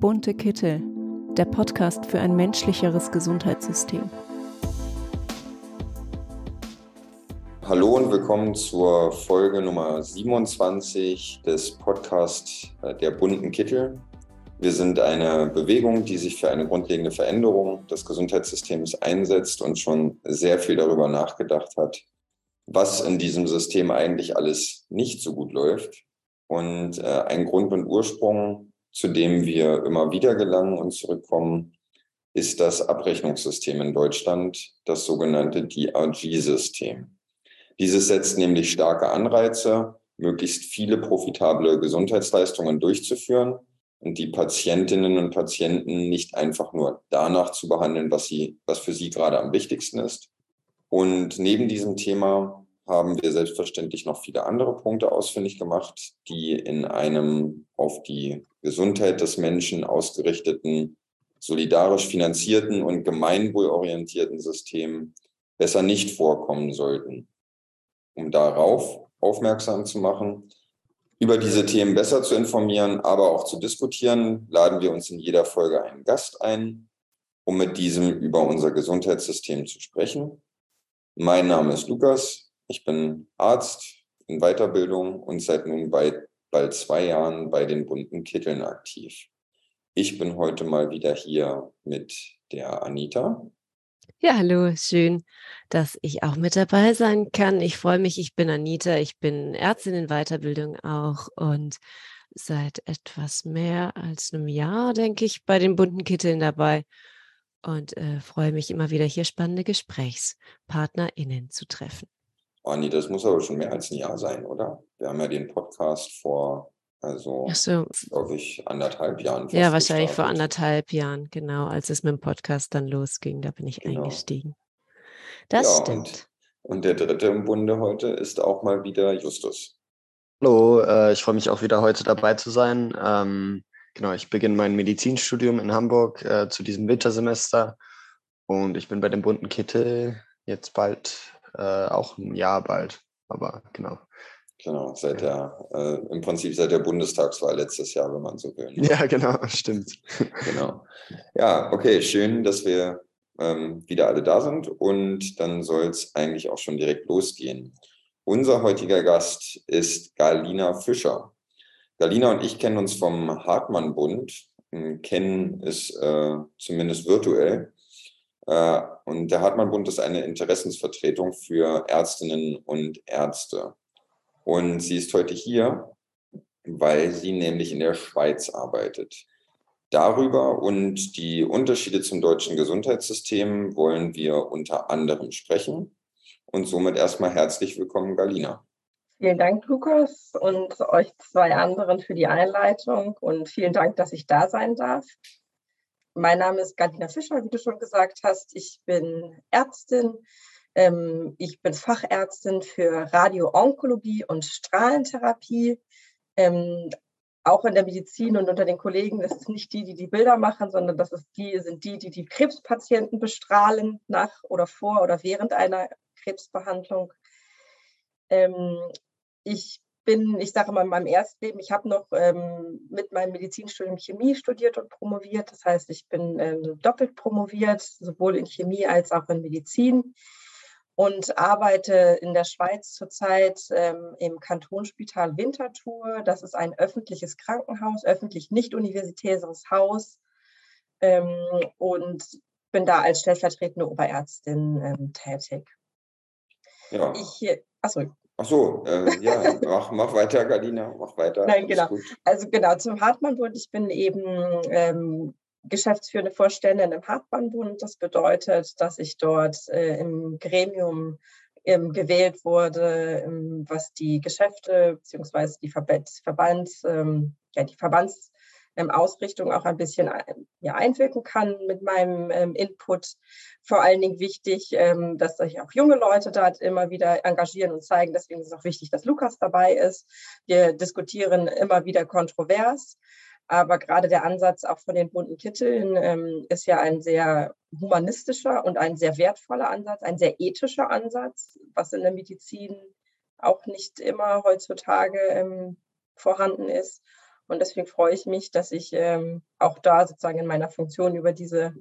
Bunte Kittel, der Podcast für ein menschlicheres Gesundheitssystem. Hallo und willkommen zur Folge Nummer 27 des Podcasts äh, der bunten Kittel. Wir sind eine Bewegung, die sich für eine grundlegende Veränderung des Gesundheitssystems einsetzt und schon sehr viel darüber nachgedacht hat, was in diesem System eigentlich alles nicht so gut läuft. Und äh, ein Grund und Ursprung, zu dem wir immer wieder gelangen und zurückkommen, ist das Abrechnungssystem in Deutschland, das sogenannte DRG-System. Dieses setzt nämlich starke Anreize, möglichst viele profitable Gesundheitsleistungen durchzuführen und die Patientinnen und Patienten nicht einfach nur danach zu behandeln, was sie, was für sie gerade am wichtigsten ist. Und neben diesem Thema haben wir selbstverständlich noch viele andere Punkte ausfindig gemacht, die in einem auf die Gesundheit des Menschen ausgerichteten, solidarisch finanzierten und gemeinwohlorientierten System besser nicht vorkommen sollten um darauf aufmerksam zu machen, über diese Themen besser zu informieren, aber auch zu diskutieren, laden wir uns in jeder Folge einen Gast ein, um mit diesem über unser Gesundheitssystem zu sprechen. Mein Name ist Lukas, ich bin Arzt in Weiterbildung und seit nun bei, bald zwei Jahren bei den bunten Kitteln aktiv. Ich bin heute mal wieder hier mit der Anita. Ja, hallo, schön, dass ich auch mit dabei sein kann. Ich freue mich, ich bin Anita, ich bin Ärztin in Weiterbildung auch und seit etwas mehr als einem Jahr, denke ich, bei den bunten Kitteln dabei und äh, freue mich immer wieder hier spannende GesprächspartnerInnen zu treffen. Oh, Anita, das muss aber schon mehr als ein Jahr sein, oder? Wir haben ja den Podcast vor also, so. glaube ich, anderthalb Jahren. Ja, wahrscheinlich gestartet. vor anderthalb Jahren, genau, als es mit dem Podcast dann losging. Da bin ich genau. eingestiegen. Das ja, stimmt. Und, und, der dritte im Bunde heute ist auch mal wieder Justus. Hallo, äh, ich freue mich auch wieder heute dabei zu sein. Ähm, genau, ich beginne mein Medizinstudium in Hamburg äh, zu diesem Wintersemester und ich bin bei dem bunten Kittel jetzt bald, äh, auch ein Jahr bald, aber genau. Genau, seit der, äh, im Prinzip seit der Bundestagswahl letztes Jahr, wenn man so will. Ne? Ja, genau, stimmt. genau. Ja, okay, schön, dass wir ähm, wieder alle da sind und dann soll es eigentlich auch schon direkt losgehen. Unser heutiger Gast ist Galina Fischer. Galina und ich kennen uns vom Hartmann-Bund, kennen es äh, zumindest virtuell. Äh, und der Hartmann-Bund ist eine Interessensvertretung für Ärztinnen und Ärzte. Und sie ist heute hier, weil sie nämlich in der Schweiz arbeitet. Darüber und die Unterschiede zum deutschen Gesundheitssystem wollen wir unter anderem sprechen. Und somit erstmal herzlich willkommen, Galina. Vielen Dank, Lukas, und euch zwei anderen für die Einleitung und vielen Dank, dass ich da sein darf. Mein Name ist Galina Fischer, wie du schon gesagt hast. Ich bin Ärztin, ähm, ich bin Fachärztin für Radio-Onkologie und Strahlentherapie. Ähm, auch in der Medizin und unter den Kollegen, das ist nicht die, die die Bilder machen, sondern das ist die, sind die, die die Krebspatienten bestrahlen nach oder vor oder während einer Krebsbehandlung. Ähm, ich bin, ich sage mal, in meinem Erstleben, ich habe noch ähm, mit meinem Medizinstudium Chemie studiert und promoviert. Das heißt, ich bin ähm, doppelt promoviert, sowohl in Chemie als auch in Medizin und arbeite in der Schweiz zurzeit ähm, im Kantonsspital Winterthur. Das ist ein öffentliches Krankenhaus, öffentlich nicht universitäres Haus ähm, und bin da als stellvertretende Oberärztin ähm, tätig. Ja. Ich, achso, Ach so, äh, ja, mach, mach weiter, Galina, mach weiter. Nein, genau. Also genau, zum Hartmann-Bund. Ich bin eben ähm, geschäftsführende Vorständin im Hartbahnbund. Das bedeutet, dass ich dort äh, im Gremium ähm, gewählt wurde, ähm, was die Geschäfte bzw. die Verbands, ähm, ja, die Verbandsausrichtung auch ein bisschen äh, ja, einwirken kann mit meinem ähm, Input. Vor allen Dingen wichtig, ähm, dass sich auch junge Leute dort immer wieder engagieren und zeigen. Deswegen ist es auch wichtig, dass Lukas dabei ist. Wir diskutieren immer wieder kontrovers. Aber gerade der Ansatz auch von den bunten Kitteln ähm, ist ja ein sehr humanistischer und ein sehr wertvoller Ansatz, ein sehr ethischer Ansatz, was in der Medizin auch nicht immer heutzutage ähm, vorhanden ist. Und deswegen freue ich mich, dass ich ähm, auch da sozusagen in meiner Funktion über diese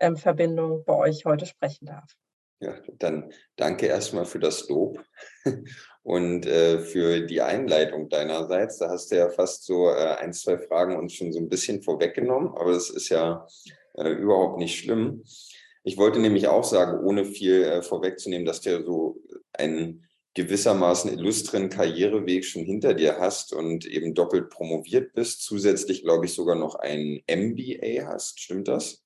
ähm, Verbindung bei euch heute sprechen darf. Ja, dann danke erstmal für das Lob und äh, für die Einleitung deinerseits. Da hast du ja fast so äh, ein, zwei Fragen uns schon so ein bisschen vorweggenommen, aber das ist ja äh, überhaupt nicht schlimm. Ich wollte nämlich auch sagen, ohne viel äh, vorwegzunehmen, dass du so einen gewissermaßen illustren Karriereweg schon hinter dir hast und eben doppelt promoviert bist, zusätzlich, glaube ich, sogar noch ein MBA hast. Stimmt das?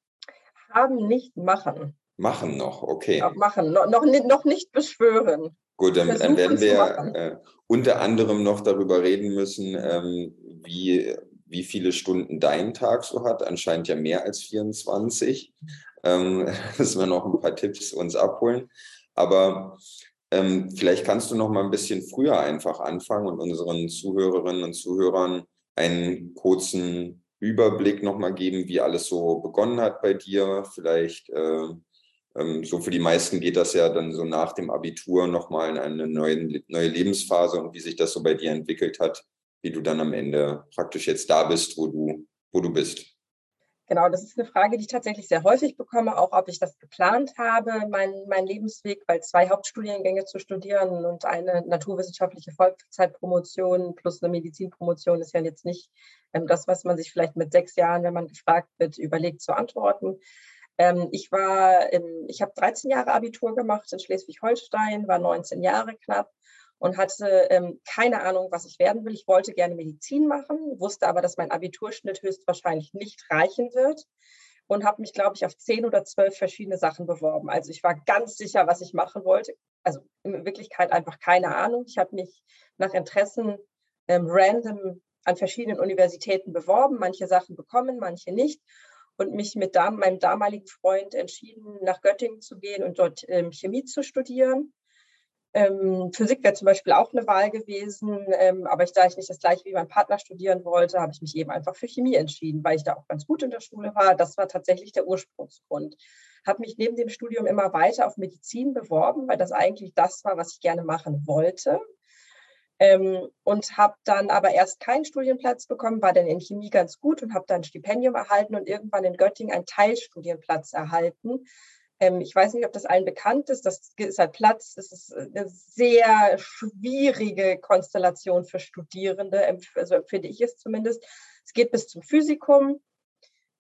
Haben nicht machen. Machen noch, okay. Auch machen, no, noch, noch nicht beschwören. Gut, dann, dann werden wir äh, unter anderem noch darüber reden müssen, ähm, wie, wie viele Stunden dein Tag so hat. Anscheinend ja mehr als 24. Ähm, müssen wir noch ein paar Tipps uns abholen. Aber ähm, vielleicht kannst du noch mal ein bisschen früher einfach anfangen und unseren Zuhörerinnen und Zuhörern einen kurzen Überblick noch mal geben, wie alles so begonnen hat bei dir. Vielleicht äh, ähm, so für die meisten geht das ja dann so nach dem Abitur nochmal in eine neue, neue Lebensphase und wie sich das so bei dir entwickelt hat, wie du dann am Ende praktisch jetzt da bist, wo du, wo du bist. Genau, das ist eine Frage, die ich tatsächlich sehr häufig bekomme, auch ob ich das geplant habe, meinen mein Lebensweg, weil zwei Hauptstudiengänge zu studieren und eine naturwissenschaftliche Vollzeitpromotion plus eine Medizinpromotion ist ja jetzt nicht ähm, das, was man sich vielleicht mit sechs Jahren, wenn man gefragt wird, überlegt zu antworten. Ähm, ich war, im, ich habe 13 Jahre Abitur gemacht in Schleswig-Holstein, war 19 Jahre knapp und hatte ähm, keine Ahnung, was ich werden will. Ich wollte gerne Medizin machen, wusste aber, dass mein Abiturschnitt höchstwahrscheinlich nicht reichen wird und habe mich, glaube ich, auf zehn oder zwölf verschiedene Sachen beworben. Also ich war ganz sicher, was ich machen wollte. Also in Wirklichkeit einfach keine Ahnung. Ich habe mich nach Interessen ähm, random an verschiedenen Universitäten beworben, manche Sachen bekommen, manche nicht und mich mit meinem damaligen Freund entschieden, nach Göttingen zu gehen und dort ähm, Chemie zu studieren. Ähm, Physik wäre zum Beispiel auch eine Wahl gewesen, ähm, aber ich, da ich nicht das gleiche wie mein Partner studieren wollte, habe ich mich eben einfach für Chemie entschieden, weil ich da auch ganz gut in der Schule war. Das war tatsächlich der Ursprungsgrund. Habe mich neben dem Studium immer weiter auf Medizin beworben, weil das eigentlich das war, was ich gerne machen wollte. Ähm, und habe dann aber erst keinen Studienplatz bekommen, war dann in Chemie ganz gut und habe dann ein Stipendium erhalten und irgendwann in Göttingen einen Teilstudienplatz erhalten. Ähm, ich weiß nicht, ob das allen bekannt ist. Das ist halt Platz. Das ist eine sehr schwierige Konstellation für Studierende, also empfinde ich es zumindest. Es geht bis zum Physikum.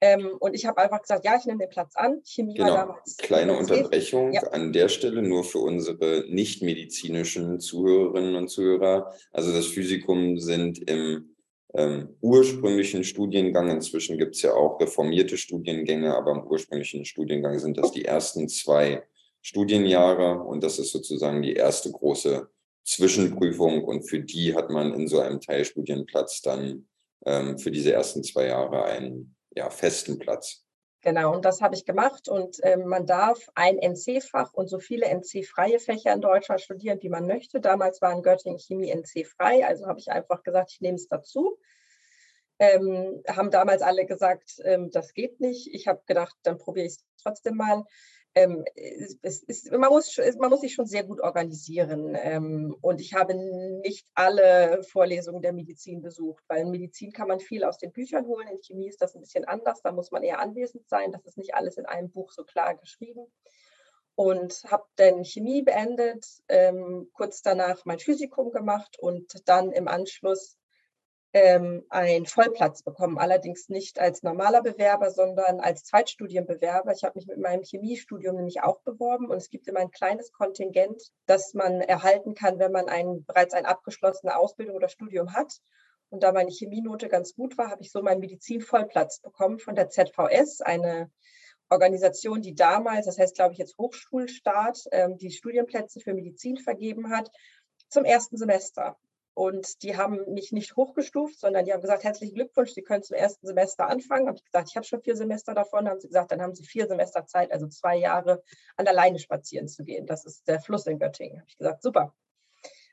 Ähm, und ich habe einfach gesagt, ja, ich nehme den Platz an. Chemie genau. war damals. Kleine Unterbrechung ja. an der Stelle, nur für unsere nicht-medizinischen Zuhörerinnen und Zuhörer. Also das Physikum sind im ähm, ursprünglichen Studiengang, inzwischen gibt es ja auch reformierte Studiengänge, aber im ursprünglichen Studiengang sind das die ersten zwei Studienjahre und das ist sozusagen die erste große Zwischenprüfung und für die hat man in so einem Teilstudienplatz dann ähm, für diese ersten zwei Jahre einen ja, festen Platz. Genau, und das habe ich gemacht. Und äh, man darf ein NC-Fach und so viele NC-freie Fächer in Deutschland studieren, wie man möchte. Damals war in Göttingen Chemie NC-frei, also habe ich einfach gesagt, ich nehme es dazu. Ähm, haben damals alle gesagt, ähm, das geht nicht. Ich habe gedacht, dann probiere ich es trotzdem mal ähm, es ist, man, muss, man muss sich schon sehr gut organisieren. Ähm, und ich habe nicht alle Vorlesungen der Medizin besucht, weil in Medizin kann man viel aus den Büchern holen. In Chemie ist das ein bisschen anders. Da muss man eher anwesend sein. Das ist nicht alles in einem Buch so klar geschrieben. Und habe dann Chemie beendet, ähm, kurz danach mein Physikum gemacht und dann im Anschluss ähm, einen Vollplatz bekommen, allerdings nicht als normaler Bewerber, sondern als Zweitstudienbewerber. Ich habe mich mit meinem Chemiestudium nämlich auch beworben und es gibt immer ein kleines Kontingent, das man erhalten kann, wenn man ein, bereits eine abgeschlossene Ausbildung oder Studium hat. Und da meine Chemienote ganz gut war, habe ich so meinen Medizin-Vollplatz bekommen von der ZVS, eine Organisation, die damals, das heißt glaube ich jetzt Hochschulstaat, ähm, die Studienplätze für Medizin vergeben hat, zum ersten Semester. Und die haben mich nicht hochgestuft, sondern die haben gesagt, herzlichen Glückwunsch, Sie können zum ersten Semester anfangen. Habe ich gesagt, ich habe schon vier Semester davon. Dann haben sie gesagt, dann haben Sie vier Semester Zeit, also zwei Jahre an der Leine spazieren zu gehen. Das ist der Fluss in Göttingen. Habe ich gesagt, super.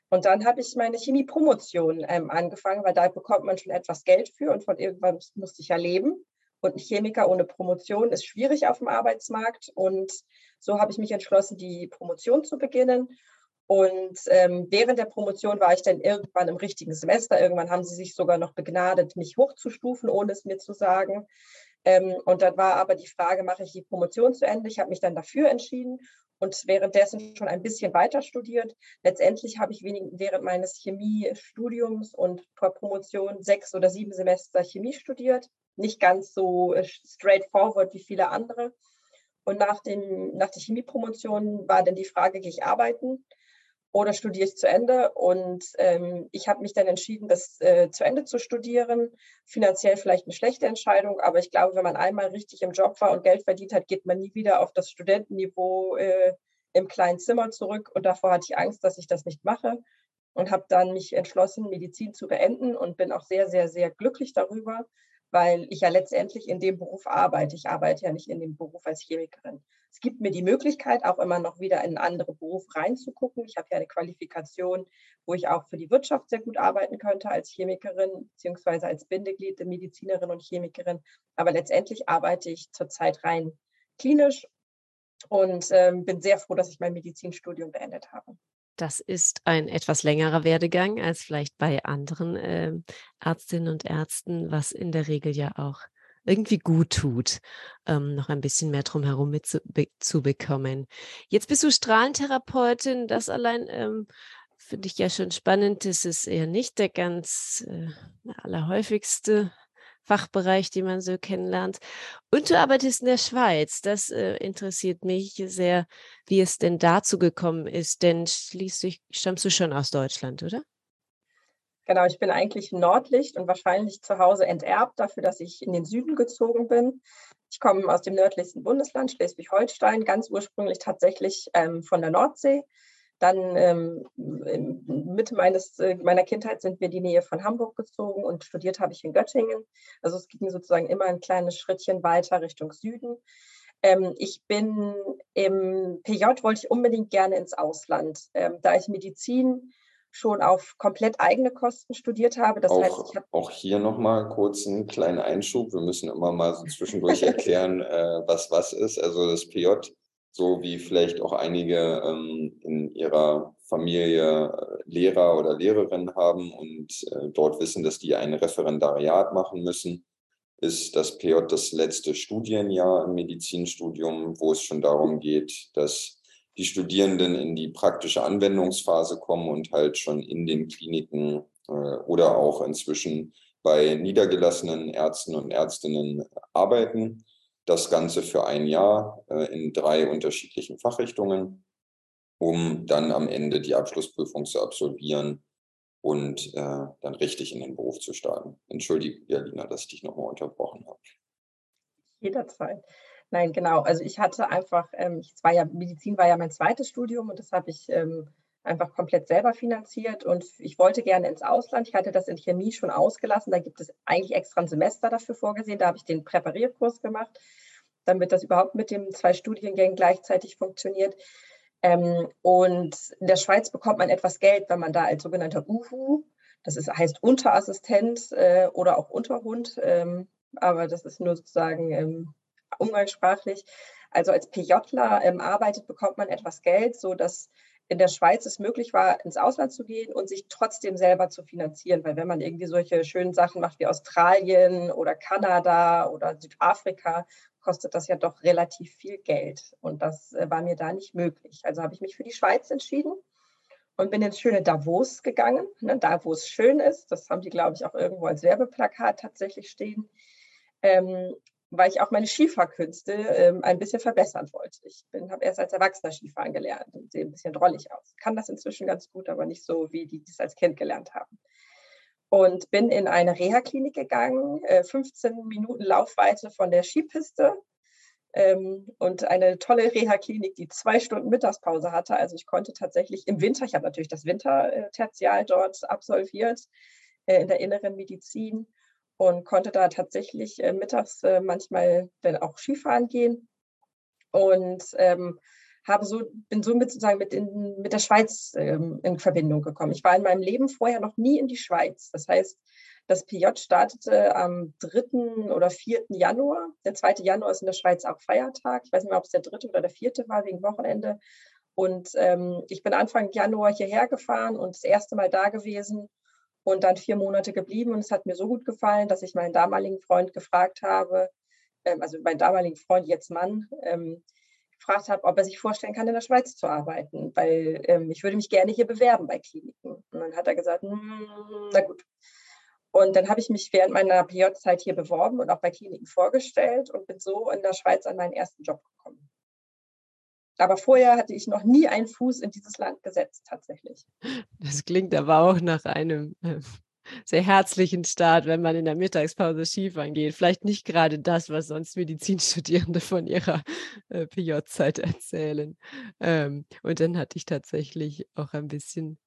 Und dann habe ich meine Chemie-Promotion ähm, angefangen, weil da bekommt man schon etwas Geld für und von irgendwann musste ich ja leben. Und ein Chemiker ohne Promotion ist schwierig auf dem Arbeitsmarkt. Und so habe ich mich entschlossen, die Promotion zu beginnen Und ähm, während der Promotion war ich dann irgendwann im richtigen Semester. Irgendwann haben sie sich sogar noch begnadet, mich hochzustufen, ohne es mir zu sagen. Ähm, und dann war aber die Frage, mache ich die Promotion zu Ende? Ich habe mich dann dafür entschieden und währenddessen schon ein bisschen weiter studiert. Letztendlich habe ich während meines Chemiestudiums und vor Promotion sechs oder sieben Semester Chemie studiert. Nicht ganz so äh, straightforward wie viele andere. Und nach, dem, nach der Chemiepromotion war dann die Frage, gehe ich arbeiten? Oder studiere ich zu Ende. Und ähm, ich habe mich dann entschieden, das äh, zu Ende zu studieren. Finanziell vielleicht eine schlechte Entscheidung, aber ich glaube, wenn man einmal richtig im Job war und Geld verdient hat, geht man nie wieder auf das Studentenniveau äh, im kleinen Zimmer zurück. Und davor hatte ich Angst, dass ich das nicht mache und habe dann mich entschlossen, Medizin zu beenden und bin auch sehr, sehr, sehr glücklich darüber, weil ich ja letztendlich in dem Beruf arbeite. Ich arbeite ja nicht in dem Beruf als Chemikerin. Es gibt mir die Möglichkeit, auch immer noch wieder in einen anderen Beruf reinzugucken. Ich habe ja eine Qualifikation, wo ich auch für die Wirtschaft sehr gut arbeiten könnte als Chemikerin beziehungsweise als Bindeglied der Medizinerin und Chemikerin. Aber letztendlich arbeite ich zurzeit rein klinisch und ähm, bin sehr froh, dass ich mein Medizinstudium beendet habe. Das ist ein etwas längerer Werdegang als vielleicht bei anderen äh, Ärztinnen und Ärzten, was in der Regel ja auch irgendwie gut tut, ähm, noch ein bisschen mehr drumherum mitzubekommen. Jetzt bist du Strahlentherapeutin, das allein ähm, finde ich ja schon spannend. Das ist eher nicht der ganz äh, allerhäufigste Fachbereich, den man so kennenlernt. Und du arbeitest in der Schweiz. Das äh, interessiert mich sehr, wie es denn dazu gekommen ist. Denn schließlich stammst du schon aus Deutschland, oder? Genau, ich bin eigentlich Nordlicht und wahrscheinlich zu Hause enterbt dafür, dass ich in den Süden gezogen bin. Ich komme aus dem nördlichsten Bundesland, Schleswig-Holstein, ganz ursprünglich tatsächlich ähm, von der Nordsee. Dann ähm, Mitte meines, äh, meiner Kindheit sind wir in die Nähe von Hamburg gezogen und studiert habe ich in Göttingen. Also es ging sozusagen immer ein kleines Schrittchen weiter Richtung Süden. Ähm, ich bin im PJ, wollte ich unbedingt gerne ins Ausland. Ähm, da ich Medizin schon auf komplett eigene Kosten studiert habe. Das auch, heißt, ich habe auch hier nochmal kurz einen kleinen Einschub. Wir müssen immer mal so zwischendurch erklären, äh, was was ist. Also das PJ so wie vielleicht auch einige ähm, in ihrer Familie äh, Lehrer oder Lehrerinnen haben und äh, dort wissen, dass die ein Referendariat machen müssen, ist das PJ das letzte Studienjahr im Medizinstudium, wo es schon darum geht, dass die Studierenden in die praktische Anwendungsphase kommen und halt schon in den Kliniken äh, oder auch inzwischen bei niedergelassenen Ärzten und Ärztinnen arbeiten das Ganze für ein Jahr äh, in drei unterschiedlichen Fachrichtungen, um dann am Ende die Abschlussprüfung zu absolvieren und äh, dann richtig in den Beruf zu starten. Entschuldige, Jalina, dass ich dich nochmal unterbrochen habe. Jederzeit. Nein, genau. Also ich hatte einfach, ähm, ich war ja, Medizin war ja mein zweites Studium und das habe ich ähm, einfach komplett selber finanziert und ich wollte gerne ins Ausland. Ich hatte das in Chemie schon ausgelassen. Da gibt es eigentlich extra ein Semester dafür vorgesehen. Da habe ich den Präparierkurs gemacht, damit das überhaupt mit den zwei Studiengängen gleichzeitig funktioniert. Ähm, und in der Schweiz bekommt man etwas Geld, wenn man da als sogenannter UHU, das ist, heißt Unterassistent äh, oder auch Unterhund, ähm, aber das ist nur sozusagen ähm, umgangssprachlich. Also als PJler ähm, arbeitet, bekommt man etwas Geld, sodass in der Schweiz es möglich war, ins Ausland zu gehen und sich trotzdem selber zu finanzieren. Weil wenn man irgendwie solche schönen Sachen macht wie Australien oder Kanada oder Südafrika, kostet das ja doch relativ viel Geld. Und das äh, war mir da nicht möglich. Also habe ich mich für die Schweiz entschieden und bin ins schöne Davos gegangen. Ne, da, wo es schön ist, das haben die, glaube ich, auch irgendwo als Werbeplakat tatsächlich stehen. Ähm, weil ich auch meine Skifahrkünste ähm, ein bisschen verbessern wollte. Ich habe erst als Erwachsener Skifahren gelernt und sehe ein bisschen drollig aus. Kann das inzwischen ganz gut, aber nicht so, wie die das als Kind gelernt haben. Und bin in eine Reha-Klinik gegangen, äh, 15 Minuten Laufweite von der Skipiste. Ähm, und eine tolle Reha-Klinik, die zwei Stunden Mittagspause hatte. Also ich konnte tatsächlich im Winter, ich habe natürlich das Wintertertial dort absolviert, äh, in der inneren Medizin und konnte da tatsächlich äh, mittags äh, manchmal dann auch Skifahren gehen und ähm, habe so, bin somit sozusagen mit, in, mit der Schweiz ähm, in Verbindung gekommen. Ich war in meinem Leben vorher noch nie in die Schweiz. Das heißt, das PJ startete am 3. oder 4. Januar. Der 2. Januar ist in der Schweiz auch Feiertag. Ich weiß nicht mehr, ob es der 3. oder der 4. war, wegen Wochenende. Und ähm, ich bin Anfang Januar hierher gefahren und das erste Mal da gewesen und dann vier Monate geblieben. Und es hat mir so gut gefallen, dass ich meinen damaligen Freund gefragt habe, ähm, also meinen damaligen Freund, jetzt Mann, ähm, gefragt habe, ob er sich vorstellen kann, in der Schweiz zu arbeiten, weil ähm, ich würde mich gerne hier bewerben bei Kliniken. Und dann hat er gesagt, hm, na gut. Und dann habe ich mich während meiner PJ-Zeit hier beworben und auch bei Kliniken vorgestellt und bin so in der Schweiz an meinen ersten Job gekommen. Aber vorher hatte ich noch nie einen Fuß in dieses Land gesetzt, tatsächlich. Das klingt aber auch nach einem äh, sehr herzlichen Start, wenn man in der Mittagspause Skifahren geht. Vielleicht nicht gerade das, was sonst Medizinstudierende von ihrer äh, PJ-Zeit erzählen. Ähm, und dann hatte ich tatsächlich auch ein bisschen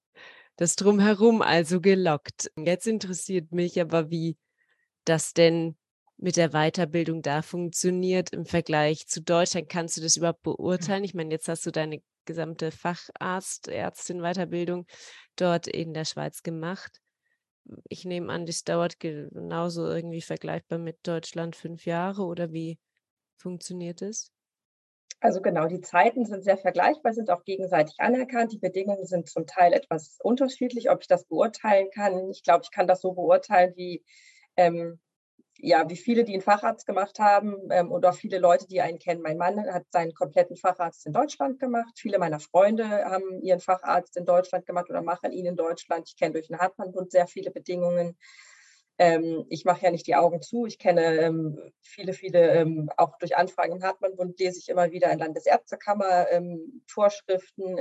das Drumherum also gelockt. Jetzt interessiert mich aber, wie das denn mit der Weiterbildung da funktioniert im Vergleich zu Deutschland. Kannst du das überhaupt beurteilen? Ich meine, jetzt hast du deine gesamte Facharzt, Ärztin Weiterbildung dort in der Schweiz gemacht. Ich nehme an, das dauert genauso irgendwie vergleichbar mit Deutschland fünf Jahre oder wie funktioniert es? Also genau, die Zeiten sind sehr vergleichbar, sind auch gegenseitig anerkannt. Die Bedingungen sind zum Teil etwas unterschiedlich, ob ich das beurteilen kann. Ich glaube, ich kann das so beurteilen, wie ähm, ja, wie viele, die einen Facharzt gemacht haben ähm, auch viele Leute, die einen kennen. Mein Mann hat seinen kompletten Facharzt in Deutschland gemacht. Viele meiner Freunde haben ihren Facharzt in Deutschland gemacht oder machen ihn in Deutschland. Ich kenne durch den Hartmann-Bund sehr viele Bedingungen. Ähm, ich mache ja nicht die Augen zu. Ich kenne ähm, viele, viele, ähm, auch durch Anfragen im Hartmann-Bund lese ich immer wieder in Landesärztekammer ähm, Vorschriften.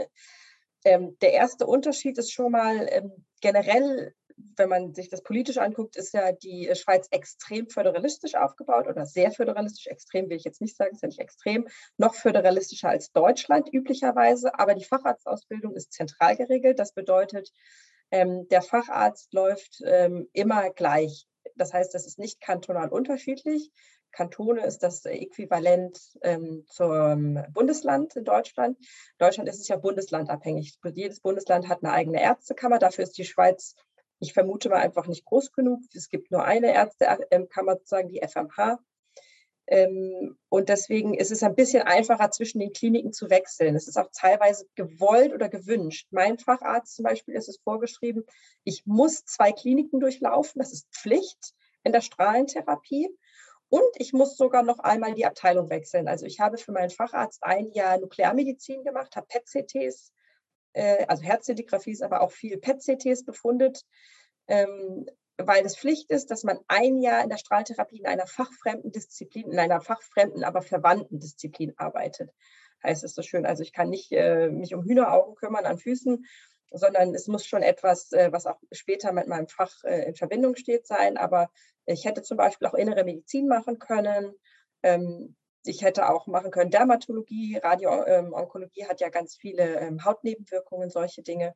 Ähm, der erste Unterschied ist schon mal generell wenn man sich das politisch anguckt, ist ja die Schweiz extrem föderalistisch aufgebaut oder sehr föderalistisch. Extrem will ich jetzt nicht sagen, ist ja nicht extrem. Noch föderalistischer als Deutschland üblicherweise. Aber die Facharztausbildung ist zentral geregelt. Das bedeutet, ähm, der Facharzt läuft ähm, immer gleich. Das heißt, das ist nicht kantonal unterschiedlich. Kantone ist das Äquivalent ähm, zum Bundesland in Deutschland. In Deutschland ist es ja bundeslandabhängig. Jedes Bundesland hat eine eigene Ärztekammer. Dafür ist die Schweiz ich vermute mal einfach nicht groß genug. Es gibt nur eine Ärztekammer, sozusagen die FMH. Ähm, und deswegen ist es ein bisschen einfacher, zwischen den Kliniken zu wechseln. Es ist auch teilweise gewollt oder gewünscht. Mein Facharzt zum Beispiel ist es vorgeschrieben, ich muss zwei Kliniken durchlaufen. Das ist Pflicht in der Strahlentherapie. Und ich muss sogar noch einmal die Abteilung wechseln. Also ich habe für meinen Facharzt ein Jahr Nuklearmedizin gemacht, habe PET-CTs äh, also Herztelegraphie ist aber auch viel PET-CTs befundet, ähm, weil es Pflicht ist, dass man ein Jahr in der Strahltherapie in einer fachfremden Disziplin, in einer fachfremden, aber verwandten Disziplin arbeitet. Heißt es so schön. Also ich kann nicht äh, mich um Hühneraugen kümmern an Füßen, sondern es muss schon etwas, äh, was auch später mit meinem Fach äh, in Verbindung steht, sein. Aber ich hätte zum Beispiel auch innere Medizin machen können. Ich hätte auch machen können Dermatologie, Radioonkologie ähm, hat ja ganz viele ähm, Hautnebenwirkungen, solche Dinge.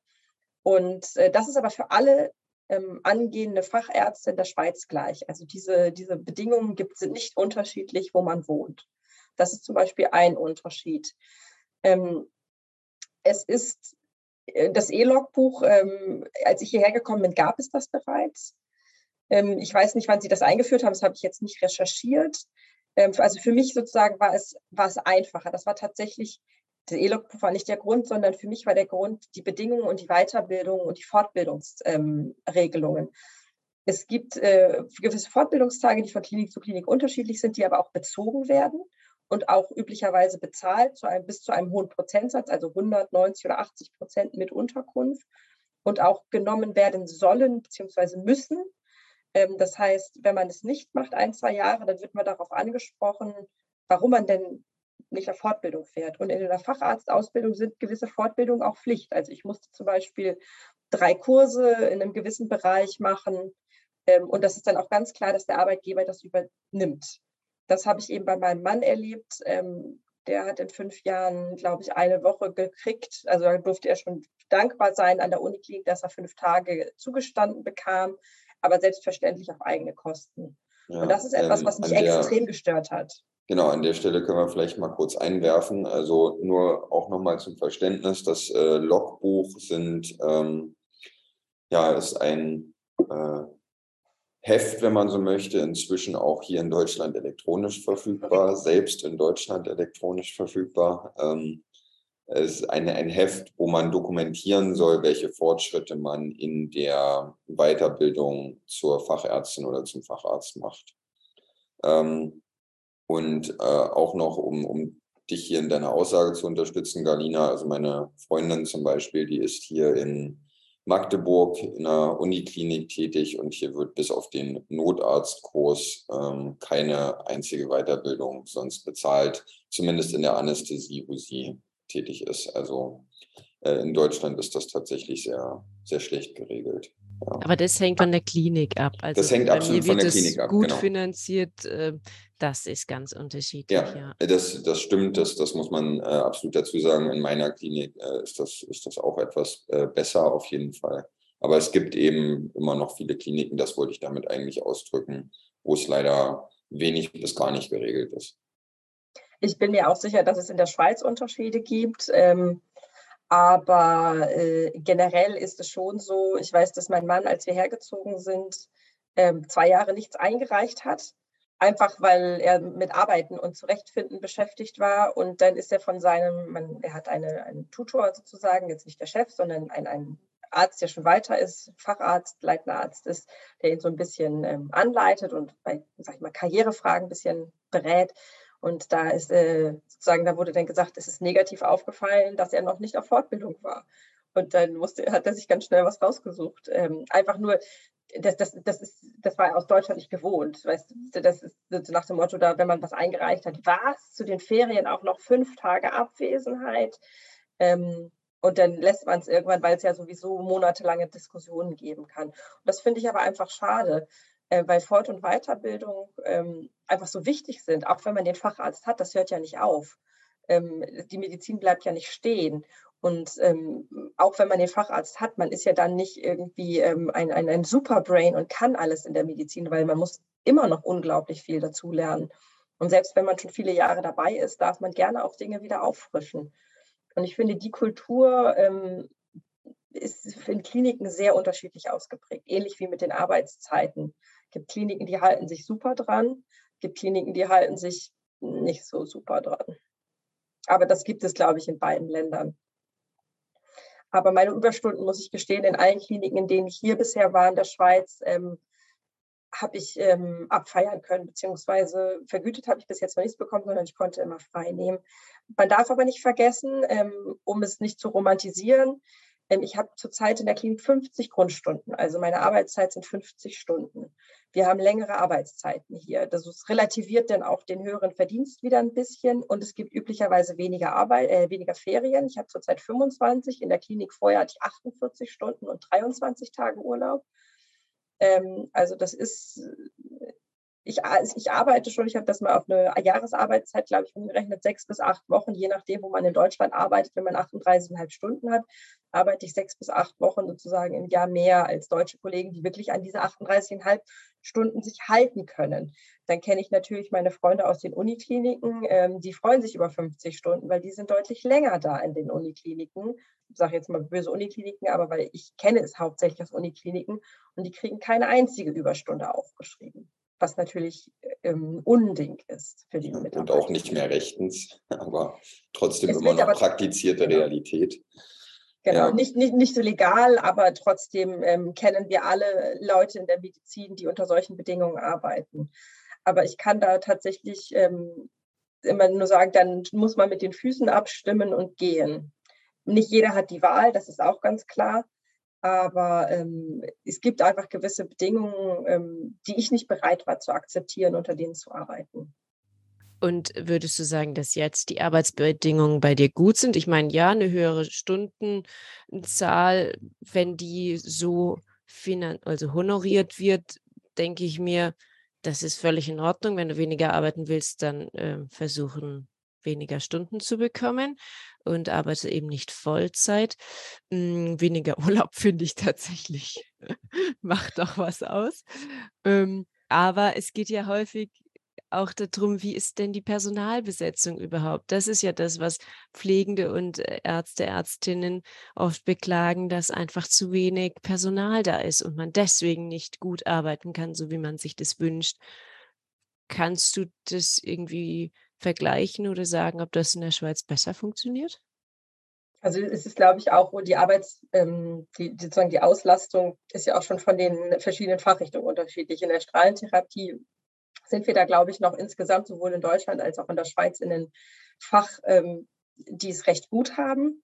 Und äh, das ist aber für alle ähm, angehende Fachärzte in der Schweiz gleich. Also diese, diese Bedingungen gibt, sind nicht unterschiedlich, wo man wohnt. Das ist zum Beispiel ein Unterschied. Ähm, es ist äh, das E-Logbuch, ähm, als ich hierher gekommen bin, gab es das bereits. Ähm, ich weiß nicht, wann Sie das eingeführt haben, das habe ich jetzt nicht recherchiert. Ähm, also für mich sozusagen war es, war es einfacher. Das war tatsächlich, der E-Log war nicht der Grund, sondern für mich war der Grund die Bedingungen und die Weiterbildung und die Fortbildungsregelungen. Ähm, es gibt äh, gewisse Fortbildungstage, die von Klinik zu Klinik unterschiedlich sind, die aber auch bezogen werden und auch üblicherweise bezahlt zu einem, bis zu einem hohen Prozentsatz, also 190 oder 80 Prozent mit Unterkunft und auch genommen werden sollen bzw. müssen, das heißt, wenn man es nicht macht, ein, zwei Jahre, dann wird man darauf angesprochen, warum man denn nicht auf Fortbildung fährt. Und in der Facharztausbildung sind gewisse Fortbildungen auch Pflicht. Also ich musste zum Beispiel drei Kurse in einem gewissen Bereich machen. Ähm, und das ist dann auch ganz klar, dass der Arbeitgeber das übernimmt. Das habe ich eben bei meinem Mann erlebt. Ähm, der hat in fünf Jahren, glaube ich, eine Woche gekriegt. Also da durfte er schon dankbar sein an der Uniklinik, dass er fünf Tage zugestanden bekam aber selbstverständlich auf eigene Kosten. Ja, und das ist etwas, ähm, was mich der, extrem gestört hat. Genau, an der Stelle können wir vielleicht mal kurz einwerfen. Also nur auch nochmal zum Verständnis, das äh, Logbuch sind, ähm, ja, ist ein äh, Heft, wenn man so möchte, inzwischen auch hier in Deutschland elektronisch verfügbar, selbst in Deutschland elektronisch verfügbar. Ähm, es ist eine, ein Heft, wo man dokumentieren soll, welche Fortschritte man in der Weiterbildung zur Fachärztin oder zum Facharzt macht. Ähm, und äh, auch noch, um, um dich hier in deiner Aussage zu unterstützen, Galina, also meine Freundin zum Beispiel, die ist hier in Magdeburg in einer Uniklinik tätig und hier wird bis auf den Notarztkurs ähm, keine einzige Weiterbildung sonst bezahlt, zumindest in der Anästhesie, wo sie tätig ist. Also äh, in Deutschland ist das tatsächlich sehr, sehr schlecht geregelt. Ja. Aber das hängt von der Klinik ab. Also das hängt absolut von der Klinik ab. Gut genau. finanziert, äh, das ist ganz unterschiedlich. Ja, ja, Das, das stimmt, das, das muss man äh, absolut dazu sagen. In meiner Klinik äh, ist, das, ist das auch etwas besser auf jeden Fall. Aber es gibt eben immer noch viele Kliniken, das wollte ich damit eigentlich ausdrücken, wo es leider wenig bis gar nicht geregelt ist. Ich bin mir auch sicher, dass es in der Schweiz Unterschiede gibt. Ähm, aber äh, generell ist es schon so, ich weiß, dass mein Mann, als wir hergezogen sind, ähm, zwei Jahre nichts eingereicht hat. Einfach weil er mit Arbeiten und Zurechtfinden beschäftigt war. Und dann ist er von seinem, man, er hat eine, einen Tutor sozusagen, jetzt nicht der Chef, sondern ein, ein Arzt, der schon weiter ist, Facharzt, leitender Arzt ist, der ihn so ein bisschen ähm, anleitet und bei, sag ich mal, Karrierefragen ein bisschen berät. Und da ist äh, sozusagen, da wurde dann gesagt, es ist negativ aufgefallen, dass er noch nicht auf Fortbildung war. Und dann musste, hat er sich ganz schnell was rausgesucht. Ähm, einfach nur, das, das, das, ist, das war aus Deutschland nicht gewohnt. Weißt du, das ist nach dem Motto, da, wenn man was eingereicht hat, was zu den Ferien auch noch fünf Tage Abwesenheit. Ähm, und dann lässt man es irgendwann, weil es ja sowieso monatelange Diskussionen geben kann. Und das finde ich aber einfach schade, äh, weil Fort- und Weiterbildung ähm, einfach so wichtig sind, auch wenn man den Facharzt hat, das hört ja nicht auf. Ähm, die Medizin bleibt ja nicht stehen. Und ähm, auch wenn man den Facharzt hat, man ist ja dann nicht irgendwie ähm, ein, ein, ein Superbrain und kann alles in der Medizin, weil man muss immer noch unglaublich viel dazu lernen. Und selbst wenn man schon viele Jahre dabei ist, darf man gerne auch Dinge wieder auffrischen. Und ich finde, die Kultur ähm, ist in Kliniken sehr unterschiedlich ausgeprägt, ähnlich wie mit den Arbeitszeiten. Es gibt Kliniken, die halten sich super dran, es gibt Kliniken, die halten sich nicht so super dran. Aber das gibt es, glaube ich, in beiden Ländern. Aber meine Überstunden, muss ich gestehen, in allen Kliniken, in denen ich hier bisher war in der Schweiz, ähm, habe ich ähm, abfeiern können, beziehungsweise vergütet habe ich bis jetzt noch nichts bekommen, sondern ich konnte immer frei nehmen. Man darf aber nicht vergessen, ähm, um es nicht zu romantisieren, ich habe zurzeit in der Klinik 50 Grundstunden, also meine Arbeitszeit sind 50 Stunden. Wir haben längere Arbeitszeiten hier. Das relativiert dann auch den höheren Verdienst wieder ein bisschen und es gibt üblicherweise weniger Arbeit, äh, weniger Ferien. Ich habe zurzeit 25, in der Klinik vorher hatte ich 48 Stunden und 23 Tage Urlaub. Ähm, also das ist ich, also ich arbeite schon, ich habe das mal auf eine Jahresarbeitszeit, glaube ich, umgerechnet, sechs bis acht Wochen, je nachdem, wo man in Deutschland arbeitet. Wenn man 38,5 Stunden hat, arbeite ich sechs bis acht Wochen sozusagen im Jahr mehr als deutsche Kollegen, die wirklich an diese 38,5 Stunden sich halten können. Dann kenne ich natürlich meine Freunde aus den Unikliniken, ähm, die freuen sich über 50 Stunden, weil die sind deutlich länger da in den Unikliniken. Ich sage jetzt mal böse Unikliniken, aber weil ich kenne es hauptsächlich aus Unikliniken und die kriegen keine einzige Überstunde aufgeschrieben was natürlich ähm, Unding ist für die Mitarbeiter. Und auch nicht mehr rechtens, aber trotzdem es immer noch praktizierte genau. Realität. Genau, ja. nicht, nicht, nicht so legal, aber trotzdem ähm, kennen wir alle Leute in der Medizin, die unter solchen Bedingungen arbeiten. Aber ich kann da tatsächlich ähm, immer nur sagen, dann muss man mit den Füßen abstimmen und gehen. Nicht jeder hat die Wahl, das ist auch ganz klar. Aber ähm, es gibt einfach gewisse Bedingungen, ähm, die ich nicht bereit war zu akzeptieren, unter denen zu arbeiten. Und würdest du sagen, dass jetzt die Arbeitsbedingungen bei dir gut sind? Ich meine, ja, eine höhere Stundenzahl, wenn die so also honoriert wird, denke ich mir, das ist völlig in Ordnung. Wenn du weniger arbeiten willst, dann äh, versuchen weniger Stunden zu bekommen und arbeite eben nicht Vollzeit. Hm, weniger Urlaub finde ich tatsächlich, macht doch was aus. Ähm, aber es geht ja häufig auch darum, wie ist denn die Personalbesetzung überhaupt? Das ist ja das, was Pflegende und äh, Ärzte, Ärztinnen oft beklagen, dass einfach zu wenig Personal da ist und man deswegen nicht gut arbeiten kann, so wie man sich das wünscht. Kannst du das irgendwie vergleichen oder sagen, ob das in der Schweiz besser funktioniert? Also es ist, glaube ich, auch die Arbeits, ähm, die, sozusagen die Auslastung ist ja auch schon von den verschiedenen Fachrichtungen unterschiedlich. In der Strahlentherapie sind wir da, glaube ich, noch insgesamt sowohl in Deutschland als auch in der Schweiz in den Fach, ähm, die es recht gut haben.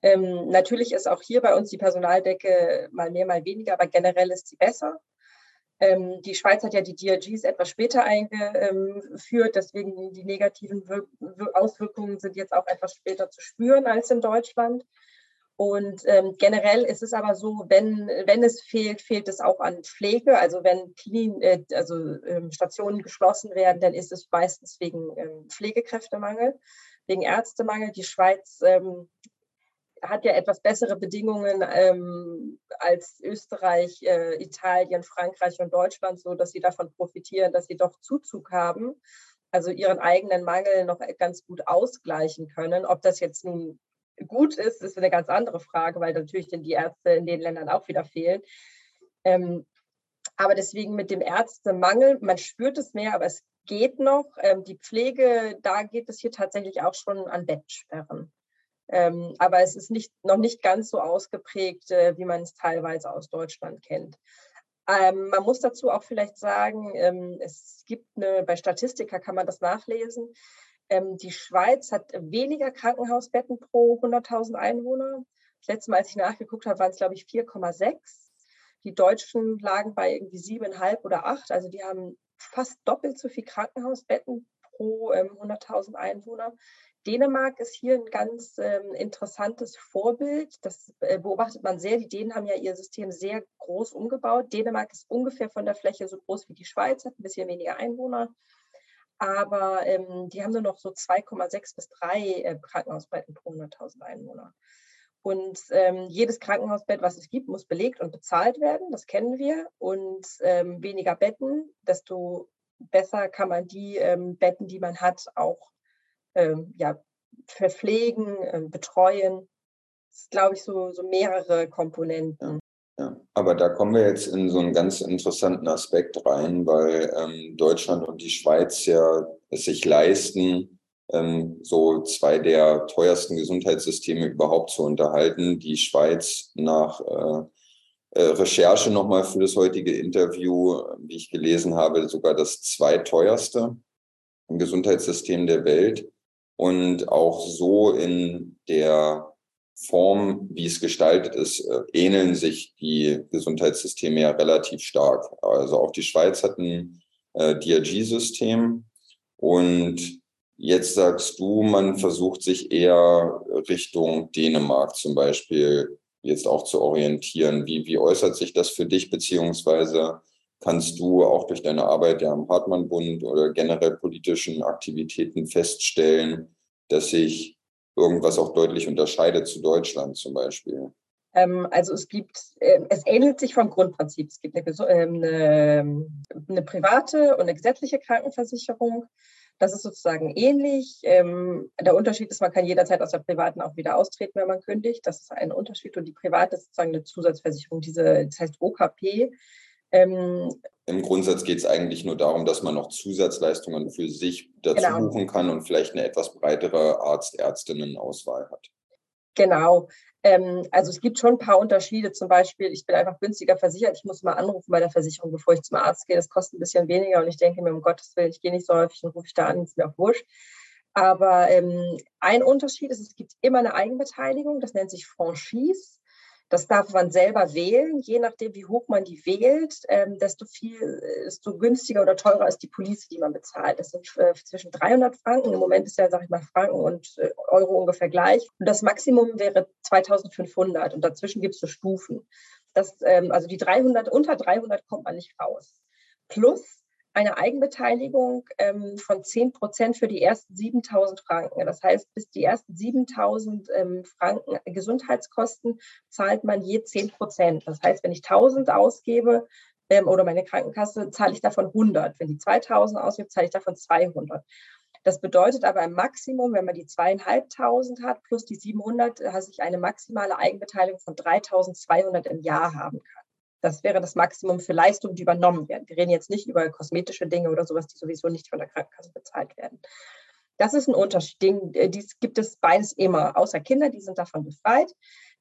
Ähm, natürlich ist auch hier bei uns die Personaldecke mal mehr, mal weniger, aber generell ist sie besser. Ähm, die Schweiz hat ja die DRGs etwas später eingeführt, deswegen die negativen Wir Auswirkungen sind jetzt auch etwas später zu spüren als in Deutschland. Und ähm, generell ist es aber so, wenn, wenn es fehlt, fehlt es auch an Pflege. Also wenn Klin äh, also, ähm, Stationen geschlossen werden, dann ist es meistens wegen ähm, Pflegekräftemangel, wegen Ärztemangel. Die Schweiz ähm, hat ja etwas bessere Bedingungen ähm, als Österreich, äh, Italien, Frankreich und Deutschland, so dass sie davon profitieren, dass sie doch Zuzug haben, also ihren eigenen Mangel noch ganz gut ausgleichen können. Ob das jetzt nun gut ist, ist eine ganz andere Frage, weil natürlich die Ärzte in den Ländern auch wieder fehlen. Ähm, aber deswegen mit dem Ärztemangel, man spürt es mehr, aber es geht noch. Ähm, die Pflege, da geht es hier tatsächlich auch schon an Bettsperren. Ähm, aber es ist nicht, noch nicht ganz so ausgeprägt, äh, wie man es teilweise aus Deutschland kennt. Ähm, man muss dazu auch vielleicht sagen, ähm, es gibt eine, bei Statistika kann man das nachlesen. Ähm, die Schweiz hat weniger Krankenhausbetten pro 100.000 Einwohner. Das letzte Mal, als ich nachgeguckt habe, waren es, glaube ich, 4,6. Die Deutschen lagen bei irgendwie 7,5 oder 8. Also die haben fast doppelt so viel Krankenhausbetten pro 100.000 ähm, Einwohner. Dänemark ist hier ein ganz ähm, interessantes Vorbild. Das äh, beobachtet man sehr. Die Dänen haben ja ihr System sehr groß umgebaut. Dänemark ist ungefähr von der Fläche so groß wie die Schweiz, hat ein bisschen weniger Einwohner. Aber ähm, die haben nur noch so 2,6 bis 3 äh, Krankenhausbetten pro 100.000 Einwohner. Und ähm, jedes Krankenhausbett, was es gibt, muss belegt und bezahlt werden. Das kennen wir. Und ähm, weniger Betten, desto besser kann man die ähm, Betten, die man hat, auch ähm, ja, verpflegen, ähm, betreuen. Das ist, glaube ich, so, so mehrere Komponenten. Ja, aber da kommen wir jetzt in so einen ganz interessanten Aspekt rein, weil ähm, Deutschland und die Schweiz ja es sich leisten, ähm, so zwei der teuersten Gesundheitssysteme überhaupt zu unterhalten. Die Schweiz nach äh, äh, Recherche nochmal für das heutige Interview, wie ich gelesen habe, sogar das zweiteuerste Gesundheitssystem der Welt und auch so in der Form, wie es gestaltet ist, äh, ähneln sich die Gesundheitssysteme ja relativ stark. Also auch die Schweiz hat ein äh, DRG-System und jetzt sagst du, man versucht sich eher Richtung Dänemark zum Beispiel jetzt auch zu orientieren. Wie, wie äußert sich das für dich, beziehungsweise kannst du auch durch deine Arbeit ja am Hartmann-Bund oder generell politischen Aktivitäten feststellen, dass sich irgendwas auch deutlich unterscheidet zu Deutschland zum Beispiel? Ähm, also es gibt, äh, es ähnelt sich vom Grundprinzip. Es gibt eine, ähm, eine, eine private und eine gesetzliche Krankenversicherung. Das ist sozusagen ähnlich. Ähm, der Unterschied ist, man kann jederzeit aus der privaten auch wieder austreten, wenn man kündigt. Das ist ein Unterschied. Und die private ist sozusagen eine Zusatzversicherung, diese, das heißt OKP. Ähm, Im Grundsatz geht es eigentlich nur darum, dass man noch Zusatzleistungen für sich dazu genau. buchen kann und vielleicht eine etwas breitere Arzt-Ärztinnen-Auswahl hat. Genau. Ähm, also es gibt schon ein paar Unterschiede. Zum Beispiel, ich bin einfach günstiger versichert. Ich muss mal anrufen bei der Versicherung, bevor ich zum Arzt gehe. Das kostet ein bisschen weniger und ich denke mir, um Gottes Willen, ich gehe nicht so häufig und rufe ich da an, ist mir auch wurscht. Aber ähm, ein Unterschied ist, es gibt immer eine Eigenbeteiligung, das nennt sich Franchise. Das darf man selber wählen. Je nachdem, wie hoch man die wählt, ähm, desto viel, desto günstiger oder teurer ist die Police, die man bezahlt. Das sind äh, zwischen 300 Franken. Im Moment ist ja, sag ich mal, Franken und äh, Euro ungefähr gleich. Und das Maximum wäre 2500. Und dazwischen gibt es so Stufen. Das, ähm, also die 300, unter 300 kommt man nicht raus. Plus eine Eigenbeteiligung ähm, von 10 Prozent für die ersten 7000 Franken. Das heißt, bis die ersten 7000 ähm, Franken Gesundheitskosten zahlt man je 10 Prozent. Das heißt, wenn ich 1000 ausgebe ähm, oder meine Krankenkasse, zahle ich davon 100. Wenn die 2000 ausgibt, zahle ich davon 200. Das bedeutet aber im Maximum, wenn man die zweieinhalbtausend hat plus die 700, dass ich eine maximale Eigenbeteiligung von 3200 im Jahr haben kann. Das wäre das Maximum für Leistungen, die übernommen werden. Wir reden jetzt nicht über kosmetische Dinge oder sowas, die sowieso nicht von der Krankenkasse bezahlt werden. Das ist ein Unterschied. Äh, dies gibt es beides immer, außer Kinder, die sind davon befreit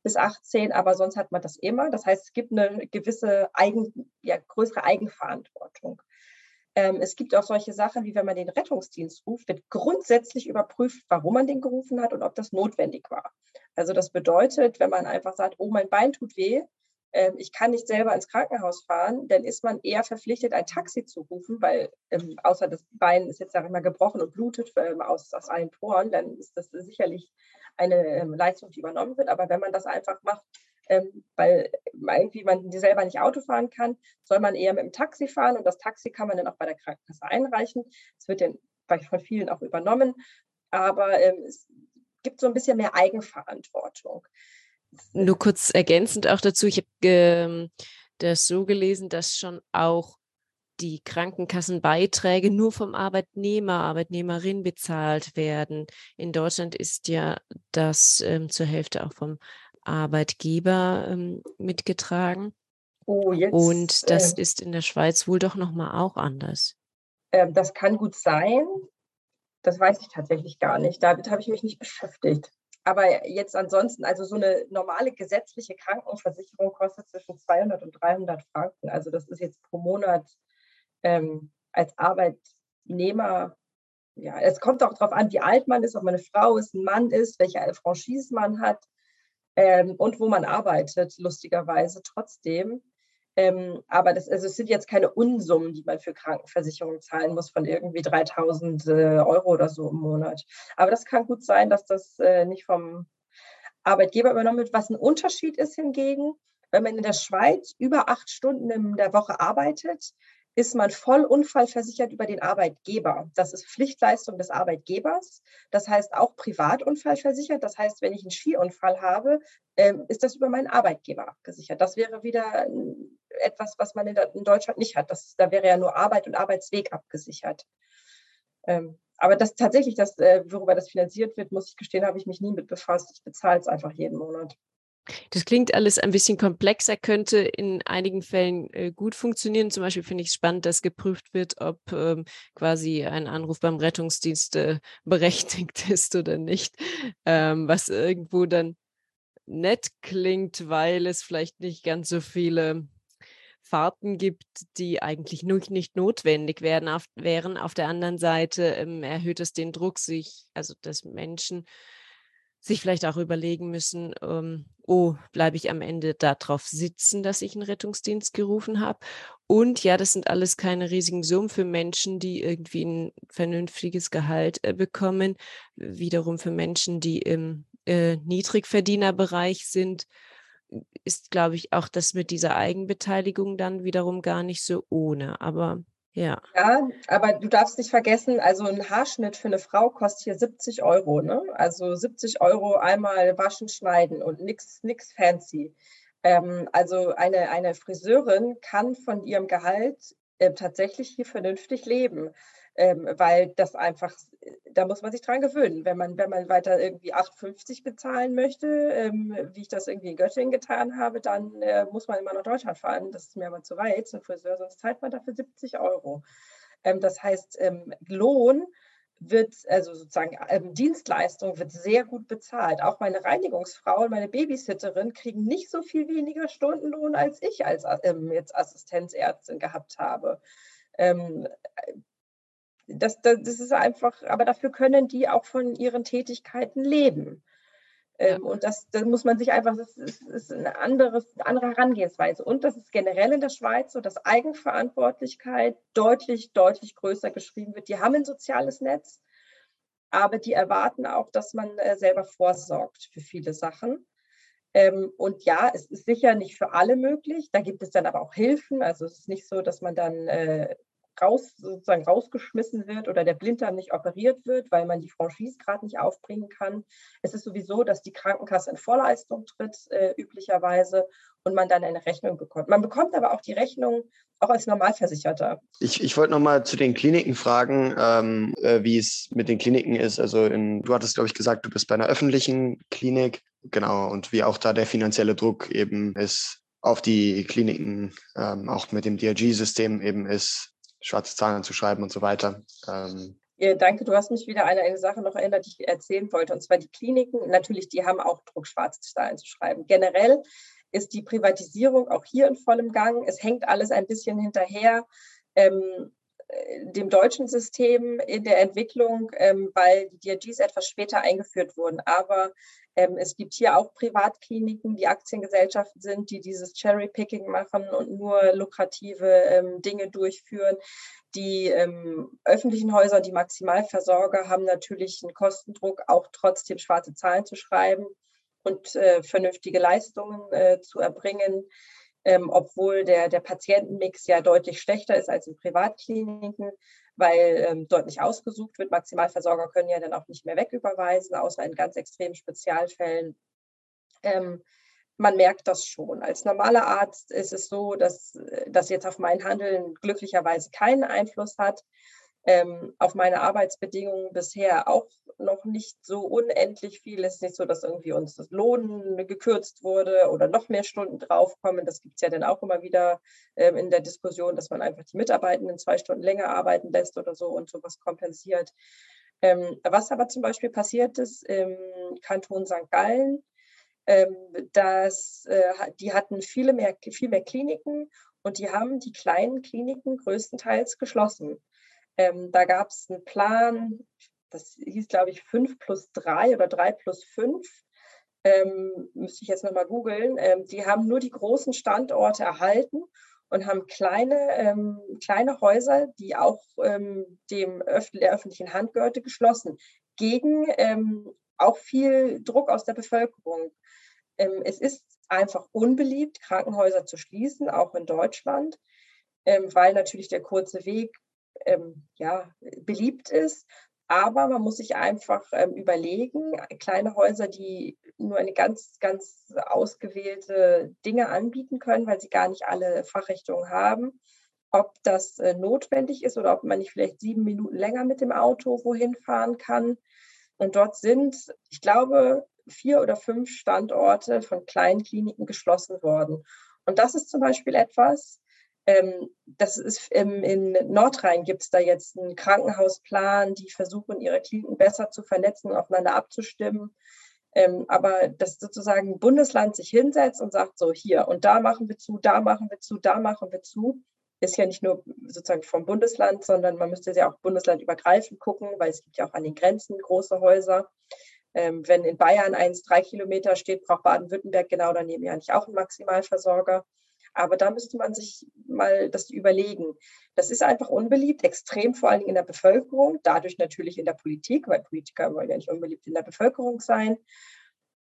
bis 18, aber sonst hat man das immer. Das heißt, es gibt eine gewisse Eigen, ja, größere Eigenverantwortung. Ähm, es gibt auch solche Sachen, wie wenn man den Rettungsdienst ruft, wird grundsätzlich überprüft, warum man den gerufen hat und ob das notwendig war. Also das bedeutet, wenn man einfach sagt, oh, mein Bein tut weh, äh, ich kann nicht selber ins Krankenhaus fahren, dann ist man eher verpflichtet, ein Taxi zu rufen, weil ähm, außer das Bein ist jetzt, sage ich mal, gebrochen und blutet ähm, aus, aus allen Poren, dann ist das sicherlich eine ähm, Leistung, die übernommen wird. Aber wenn man das einfach macht, ähm, weil irgendwie man selber nicht Auto fahren kann, soll man eher mit dem Taxi fahren und das Taxi kann man dann auch bei der Krankenkasse einreichen. Es wird dann von vielen auch übernommen, aber ähm, es gibt so ein bisschen mehr Eigenverantwortung. Nur kurz ergänzend auch dazu, ich habe ähm, das so gelesen, dass schon auch die Krankenkassenbeiträge nur vom Arbeitnehmer, Arbeitnehmerin bezahlt werden. In Deutschland ist ja das ähm, zur Hälfte auch vom Arbeitgeber ähm, mitgetragen. Oh, jetzt, Und das äh, ist in der Schweiz wohl doch nochmal auch anders. Äh, das kann gut sein. Das weiß ich tatsächlich gar nicht. Damit habe ich mich nicht beschäftigt. Aber jetzt ansonsten, also so eine normale gesetzliche Krankenversicherung kostet zwischen 200 und 300 Franken. Also das ist jetzt pro Monat ähm, als Arbeitnehmer, ja, es kommt auch darauf an, wie alt man ist, ob man eine Frau ist, ein Mann ist, welche Franchise man hat ähm, und wo man arbeitet, lustigerweise trotzdem. Ähm, aber das, also es sind jetzt keine Unsummen, die man für Krankenversicherung zahlen muss von irgendwie 3000 äh, Euro oder so im Monat. Aber das kann gut sein, dass das äh, nicht vom Arbeitgeber übernommen wird. Was ein Unterschied ist hingegen, wenn man in der Schweiz über acht Stunden in der Woche arbeitet, ist man voll unfallversichert über den Arbeitgeber. Das ist Pflichtleistung des Arbeitgebers. Das heißt auch Privatunfallversichert. Das heißt, wenn ich einen Skiunfall habe, ähm, ist das über meinen Arbeitgeber abgesichert. Das wäre wieder etwas, was man in, Deutschland nicht hat. Das, da wäre ja nur Arbeit und Arbeitsweg abgesichert. Ähm, aber das tatsächlich, das, äh, worüber das finanziert wird, muss ich gestehen, habe ich mich nie mit befasst. Ich bezahle es einfach jeden Monat. Das klingt alles ein bisschen komplexer, könnte in einigen Fällen äh, gut funktionieren. Zum Beispiel finde ich es spannend, dass geprüft wird, ob ähm, quasi ein Anruf beim Rettungsdienst äh, berechtigt ist oder nicht, ähm, was irgendwo dann nett klingt, weil es vielleicht nicht ganz so viele Fahrten gibt, die eigentlich nicht notwendig werden, auf, wären. Auf der anderen Seite ähm, erhöht es den Druck, sich, also des Menschen, sich vielleicht auch überlegen müssen, ähm, oh, bleibe ich am Ende darauf sitzen, dass ich einen Rettungsdienst gerufen habe. Und ja, das sind alles keine riesigen Summen für Menschen, die irgendwie ein vernünftiges Gehalt äh, bekommen. Wiederum für Menschen, die im äh, Niedrigverdienerbereich sind, ist, glaube ich, auch das mit dieser Eigenbeteiligung dann wiederum gar nicht so ohne. Aber ja. Ja, aber du darfst nicht vergessen, also ein Haarschnitt für eine Frau kostet hier 70 Euro, ne? Also 70 Euro einmal waschen, schneiden und nichts nix fancy. Ähm, also eine, eine Friseurin kann von ihrem Gehalt äh, tatsächlich hier vernünftig leben ähm, weil das einfach, da muss man sich dran gewöhnen. Wenn man, wenn man weiter irgendwie 8,50 bezahlen möchte, ähm, wie ich das irgendwie in Göttingen getan habe, dann äh, muss man immer nach Deutschland fahren. Das ist mir aber zu weit zum Friseur, sonst zahlt man dafür 70 Euro. Ähm, das heißt, ähm, Lohn wird, also sozusagen ähm, Dienstleistung wird sehr gut bezahlt. Auch meine Reinigungsfrau und meine Babysitterin kriegen nicht so viel weniger Stundenlohn als ich als ähm, jetzt Assistenzärztin gehabt habe. Ähm, das, das, das ist einfach, aber dafür können die auch von ihren Tätigkeiten leben. Ja. Ähm, und das, das muss man sich einfach, das ist, ist eine anderes, andere Herangehensweise. Und das ist generell in der Schweiz so, dass Eigenverantwortlichkeit deutlich, deutlich größer geschrieben wird. Die haben ein soziales Netz, aber die erwarten auch, dass man äh, selber vorsorgt für viele Sachen. Ähm, und ja, es ist sicher nicht für alle möglich. Da gibt es dann aber auch Hilfen. Also es ist nicht so, dass man dann äh, raus, sozusagen rausgeschmissen wird oder der Blinddarm nicht operiert wird, weil man die Franchise gerade nicht aufbringen kann. Es ist sowieso, dass die Krankenkasse in Vorleistung tritt, äh, üblicherweise, und man dann eine Rechnung bekommt. Man bekommt aber auch die Rechnung auch als Normalversicherter. Ich, ich wollte noch mal zu den Kliniken fragen, ähm, äh, wie es mit den Kliniken ist. Also in, du hattest, glaube ich, gesagt, du bist bei einer öffentlichen Klinik. Genau, und wie auch da der finanzielle Druck eben ist auf die Kliniken, ähm, auch mit dem DRG-System eben ist, schwarze Zahlen zu schreiben und so weiter. Ähm, Ja, danke, du hast mich wieder an eine Sache noch erinnert, die ich erzählen wollte, und zwar die Kliniken. Natürlich, die haben auch Druck, Schwarzzahlen zu schreiben. Generell ist die Privatisierung auch hier in vollem Gang. Es hängt alles ein bisschen hinterher. Ähm, dem deutschen System in der Entwicklung, ähm, weil die DRGs etwas später eingeführt wurden. Aber ähm, es gibt hier auch Privatkliniken, die Aktiengesellschaften sind, die dieses Cherry-Picking machen und nur lukrative ähm, Dinge durchführen. Die ähm, öffentlichen Häuser die Maximalversorger haben natürlich einen Kostendruck, auch trotzdem schwarze Zahlen zu schreiben und äh, vernünftige Leistungen äh, zu erbringen ähm, obwohl der, der Patientenmix ja deutlich schlechter ist als in Privatkliniken, weil ähm, dort nicht ausgesucht wird. Maximalversorger können ja dann auch nicht mehr wegüberweisen, außer in ganz extremen Spezialfällen. Ähm, man merkt das schon. Als normaler Arzt ist es so, dass das jetzt auf mein Handeln glücklicherweise keinen Einfluss hat ähm, auf meine Arbeitsbedingungen bisher auch noch nicht so unendlich viel. Es ist nicht so, dass irgendwie uns das Lohn gekürzt wurde oder noch mehr Stunden draufkommen. Das gibt es ja dann auch immer wieder ähm, in der Diskussion, dass man einfach die Mitarbeitenden zwei Stunden länger arbeiten lässt oder so und sowas kompensiert. Ähm, was aber zum Beispiel passiert ist im Kanton St. Gallen, ähm, dass äh, die hatten viele mehr, viel mehr Kliniken und die haben die kleinen Kliniken größtenteils geschlossen. Ähm, da gab es einen Plan, das hieß, glaube ich, 5 plus 3 oder 3 plus 5. Ähm, müsste ich jetzt nochmal googeln. Ähm, die haben nur die großen Standorte erhalten und haben kleine, ähm, kleine Häuser, die auch ähm, dem Öf der öffentlichen Hand gehörte, geschlossen, gegen ähm, auch viel Druck aus der Bevölkerung. Ähm, es ist einfach unbeliebt, Krankenhäuser zu schließen, auch in Deutschland, weil natürlich der kurze Weg ähm, ja, beliebt ist. Aber man muss sich einfach ähm, überlegen, kleine Häuser, die nur eine ganz, ganz ausgewählte Dinge anbieten können, weil sie gar nicht alle Fachrichtungen haben, ob das äh, notwendig ist oder ob man nicht vielleicht sieben Minuten länger mit dem Auto wohin fahren kann. Und dort sind, ich glaube, vier oder fünf Standorte von kleinen Kliniken geschlossen worden. Und das ist zum Beispiel etwas, ähm, das ist ähm, in Nordrhein gibt es da jetzt einen Krankenhausplan, die versuchen, ihre Kliniken besser zu vernetzen aufeinander abzustimmen. Ähm, aber dass sozusagen ein Bundesland sich hinsetzt und sagt, so hier und da machen wir zu, da machen wir zu, da machen wir zu, ist ja nicht nur sozusagen vom Bundesland, sondern man müsste ja auch bundeslandübergreifend gucken, weil es gibt ja auch an den Grenzen große Häuser. Ähm, wenn in Bayern eins drei Kilometer steht, braucht Baden-Württemberg genau daneben ja nicht auch einen Maximalversorger. Aber da müsste man sich mal das überlegen. Das ist einfach unbeliebt, extrem vor allen Dingen in der Bevölkerung, dadurch natürlich in der Politik, weil Politiker wollen ja nicht unbeliebt in der Bevölkerung sein.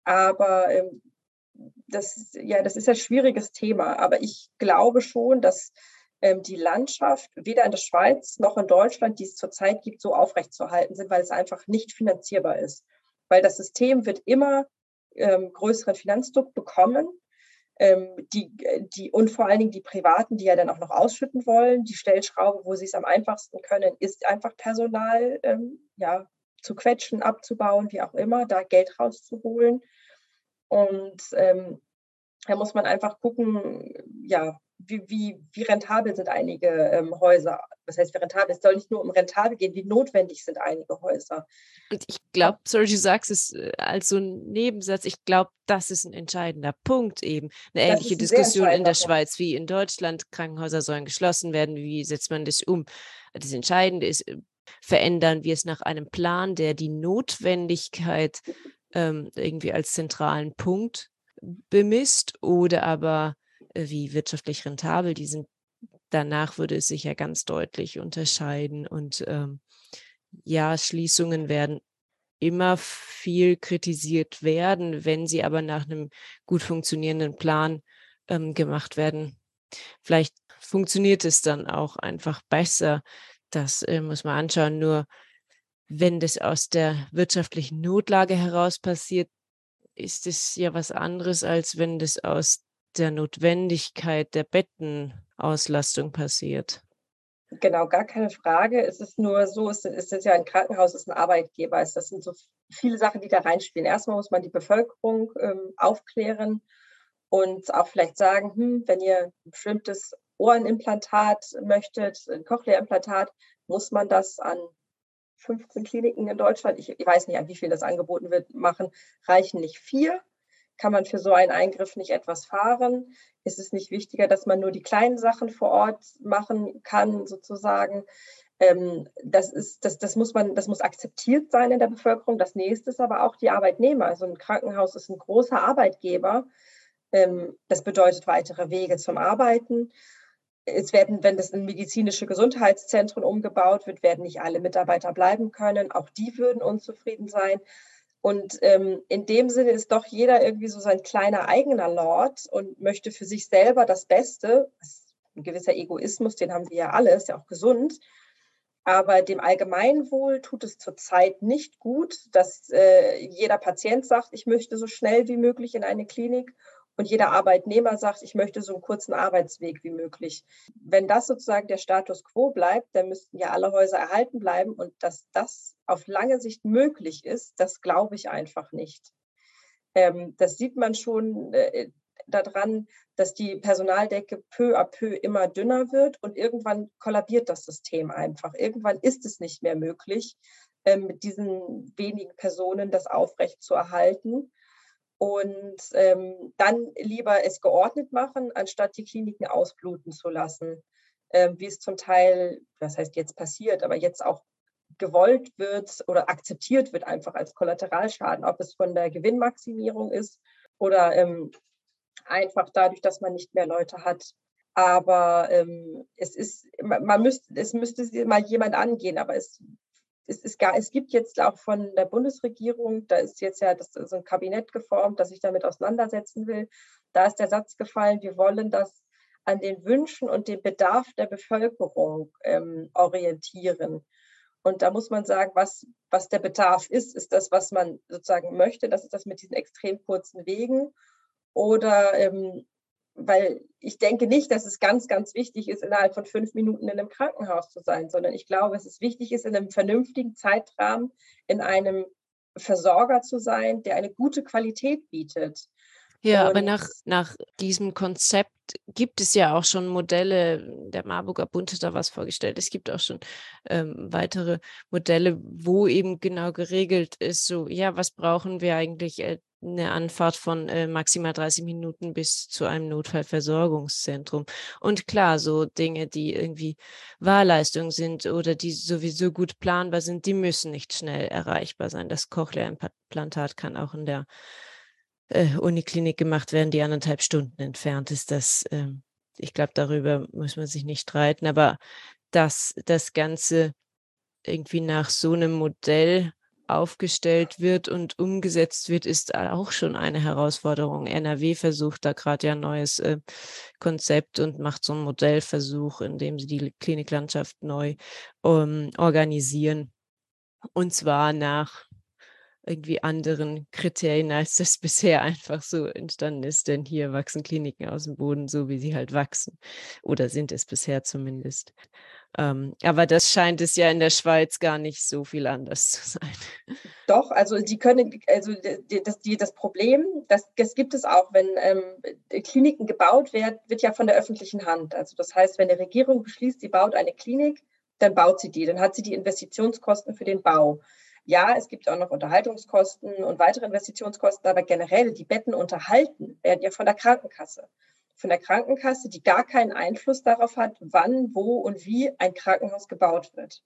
Aber ähm, das, ja, das ist ein schwieriges Thema. Aber ich glaube schon, dass ähm, die Landschaft weder in der Schweiz noch in Deutschland, die es zurzeit gibt, so aufrechtzuerhalten sind, weil es einfach nicht finanzierbar ist. Weil das System wird immer ähm, größeren Finanzdruck bekommen die, die, und vor allen Dingen die Privaten, die ja dann auch noch ausschütten wollen. Die Stellschraube, wo sie es am einfachsten können, ist einfach Personal ähm, ja, zu quetschen, abzubauen, wie auch immer, da Geld rauszuholen. Und ähm, da muss man einfach gucken, ja, wie, wie, wie rentabel sind einige ähm, Häuser. Das heißt, wie rentabel, es soll nicht nur um rentabel gehen, wie notwendig sind einige Häuser. Und ich glaube, sorry, du sagst es äh, als so ein Nebensatz, ich glaube, das ist ein entscheidender Punkt eben. Eine das ähnliche ein Diskussion in der Schweiz wie in Deutschland. Krankenhäuser sollen geschlossen werden. Wie setzt man das um? Das Entscheidende ist, äh, verändern wir es nach einem Plan, der die Notwendigkeit ähm, irgendwie als zentralen Punkt bemisst oder aber wie wirtschaftlich rentabel die sind. Danach würde es sich ja ganz deutlich unterscheiden. Und ähm, ja, Schließungen werden immer viel kritisiert werden, wenn sie aber nach einem gut funktionierenden Plan ähm, gemacht werden. Vielleicht funktioniert es dann auch einfach besser. Das äh, muss man anschauen. Nur wenn das aus der wirtschaftlichen Notlage heraus passiert, ist es ja was anderes, als wenn das aus der Notwendigkeit der Bettenauslastung passiert. Genau, gar keine Frage. Es ist nur so, es ist ja ein Krankenhaus, es ist ein Arbeitgeber. das sind so viele Sachen, die da reinspielen. Erstmal muss man die Bevölkerung ähm, aufklären und auch vielleicht sagen, hm, wenn ihr ein bestimmtes Ohrenimplantat möchtet, ein Cochlea-Implantat, muss man das an 15 Kliniken in Deutschland, ich, ich weiß nicht, an wie viel das angeboten wird, machen, reichen nicht vier. Kann man für so einen Eingriff nicht etwas fahren? Ist es nicht wichtiger, dass man nur die kleinen Sachen vor Ort machen kann, sozusagen? Ähm, das, ist, das, das, muss man, das muss akzeptiert sein in der Bevölkerung. Das nächste ist aber auch die Arbeitnehmer. Also ein Krankenhaus ist ein großer Arbeitgeber. Ähm, das bedeutet weitere Wege zum Arbeiten. Es werden, wenn das in medizinische Gesundheitszentren umgebaut wird, werden nicht alle Mitarbeiter bleiben können. Auch die würden unzufrieden sein. Und ähm, in dem Sinne ist doch jeder irgendwie so sein kleiner eigener Lord und möchte für sich selber das Beste. Das ist ein gewisser Egoismus, den haben wir ja alle, ist ja auch gesund. Aber dem Allgemeinwohl tut es zurzeit nicht gut, dass äh, jeder Patient sagt, ich möchte so schnell wie möglich in eine Klinik und jeder Arbeitnehmer sagt, ich möchte so einen kurzen Arbeitsweg wie möglich. Wenn das sozusagen der Status quo bleibt, dann müssten ja alle Häuser erhalten bleiben und dass das auf lange Sicht möglich ist, das glaube ich einfach nicht. Ähm, das sieht man schon äh, daran, dass die Personaldecke peu à peu immer dünner wird und irgendwann kollabiert das System einfach. Irgendwann ist es nicht mehr möglich, äh, mit diesen wenigen Personen das aufrecht zu erhalten und ähm, dann lieber es geordnet machen, anstatt die Kliniken ausbluten zu lassen, ähm, wie es zum Teil, was heißt jetzt passiert, aber jetzt auch gewollt wird oder akzeptiert wird einfach als Kollateralschaden, ob es von der Gewinnmaximierung ist oder ähm, einfach dadurch, dass man nicht mehr Leute hat. Aber ähm, es ist, man müsste, es müsste mal jemand angehen, aber es es, ist gar, es gibt jetzt auch von der Bundesregierung, da ist jetzt ja das, so ein Kabinett geformt, das sich damit auseinandersetzen will. Da ist der Satz gefallen, wir wollen das an den Wünschen und dem Bedarf der Bevölkerung ähm, orientieren. Und da muss man sagen, was, was der Bedarf ist, ist das, was man sozusagen möchte. Das ist das mit diesen extrem kurzen Wegen. Oder ähm, weil ich denke nicht, dass es ganz, ganz wichtig ist, innerhalb von fünf Minuten in einem Krankenhaus zu sein, sondern ich glaube, dass es wichtig ist, in einem vernünftigen Zeitrahmen in einem Versorger zu sein, der eine gute Qualität bietet. Ja, Und aber nach, nach diesem Konzept gibt es ja auch schon Modelle, der Marburger Bund hat da was vorgestellt, es gibt auch schon ähm, weitere Modelle, wo eben genau geregelt ist, so, ja, was brauchen wir eigentlich äh, eine Anfahrt von äh, maximal 30 Minuten bis zu einem Notfallversorgungszentrum. Und klar, so Dinge, die irgendwie Wahlleistung sind oder die sowieso gut planbar sind, die müssen nicht schnell erreichbar sein. Das Cochlea-Implantat kann auch in der äh, Uniklinik gemacht werden, die anderthalb Stunden entfernt ist. Das, äh, ich glaube, darüber muss man sich nicht streiten. Aber dass das Ganze irgendwie nach so einem Modell aufgestellt wird und umgesetzt wird, ist auch schon eine Herausforderung. NRW versucht da gerade ja ein neues äh, Konzept und macht so einen Modellversuch, in dem sie die Kliniklandschaft neu ähm, organisieren. Und zwar nach irgendwie anderen Kriterien, als das bisher einfach so entstanden ist. Denn hier wachsen Kliniken aus dem Boden, so wie sie halt wachsen. Oder sind es bisher zumindest. Ähm, aber das scheint es ja in der Schweiz gar nicht so viel anders zu sein. Doch, also die können, also die, das, die, das Problem, das, das gibt es auch, wenn ähm, Kliniken gebaut werden, wird ja von der öffentlichen Hand. Also das heißt, wenn eine Regierung beschließt, sie baut eine Klinik, dann baut sie die, dann hat sie die Investitionskosten für den Bau. Ja, es gibt auch noch Unterhaltungskosten und weitere Investitionskosten, aber generell die Betten unterhalten werden ja von der Krankenkasse von der Krankenkasse, die gar keinen Einfluss darauf hat, wann, wo und wie ein Krankenhaus gebaut wird.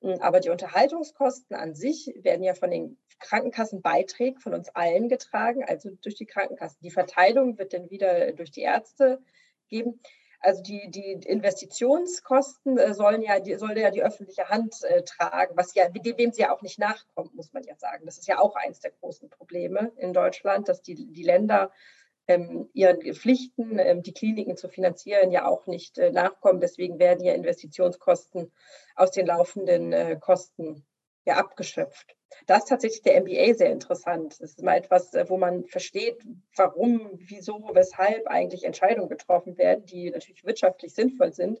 Hm, aber die Unterhaltungskosten an sich werden ja von den Krankenkassenbeiträgen von uns allen getragen, also durch die Krankenkassen. Die Verteilung wird dann wieder durch die Ärzte geben. Also die, die Investitionskosten äh, sollen ja, die, soll ja die öffentliche Hand äh, tragen, was ja, dem sie ja auch nicht nachkommt, muss man ja sagen. Das ist ja auch eines der großen Probleme in Deutschland, dass die, die Länder ähm, ihren Pflichten, ähm, die Kliniken zu finanzieren, ja auch nicht äh, nachkommen. Deswegen werden ja Investitionskosten aus den laufenden äh, Kosten ja abgeschöpft. Da ist tatsächlich der MBA sehr interessant. Das ist mal etwas, äh, wo man versteht, warum, wieso, weshalb eigentlich Entscheidungen getroffen werden, die natürlich wirtschaftlich sinnvoll sind,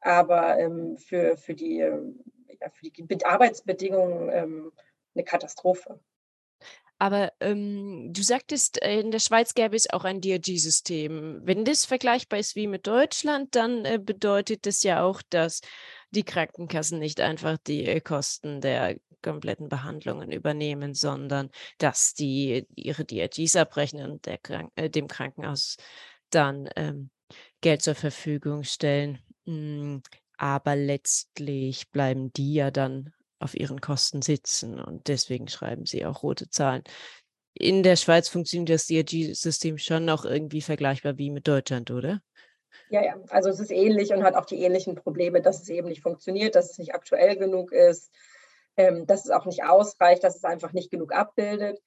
aber ähm, für, für, die, ähm, ja, für die Arbeitsbedingungen ähm, eine Katastrophe. Aber ähm, du sagtest, äh, in der Schweiz gäbe es auch ein DRG-System. Wenn das vergleichbar ist wie mit Deutschland, dann äh, bedeutet das ja auch, dass die Krankenkassen nicht einfach die Kosten der kompletten Behandlungen übernehmen, sondern dass die ihre DRGs abrechnen und Krank äh, dem Krankenhaus dann ähm, Geld zur Verfügung stellen. Mm, aber letztlich bleiben die ja dann auf ihren Kosten sitzen und deswegen schreiben sie auch rote Zahlen. In der Schweiz funktioniert das DRG-System schon noch irgendwie vergleichbar wie mit Deutschland, oder? Ja, ja, also es ist ähnlich und hat auch die ähnlichen Probleme, dass es eben nicht funktioniert, dass es nicht aktuell genug ist, ähm, dass es auch nicht ausreicht, dass es einfach nicht genug abbildet.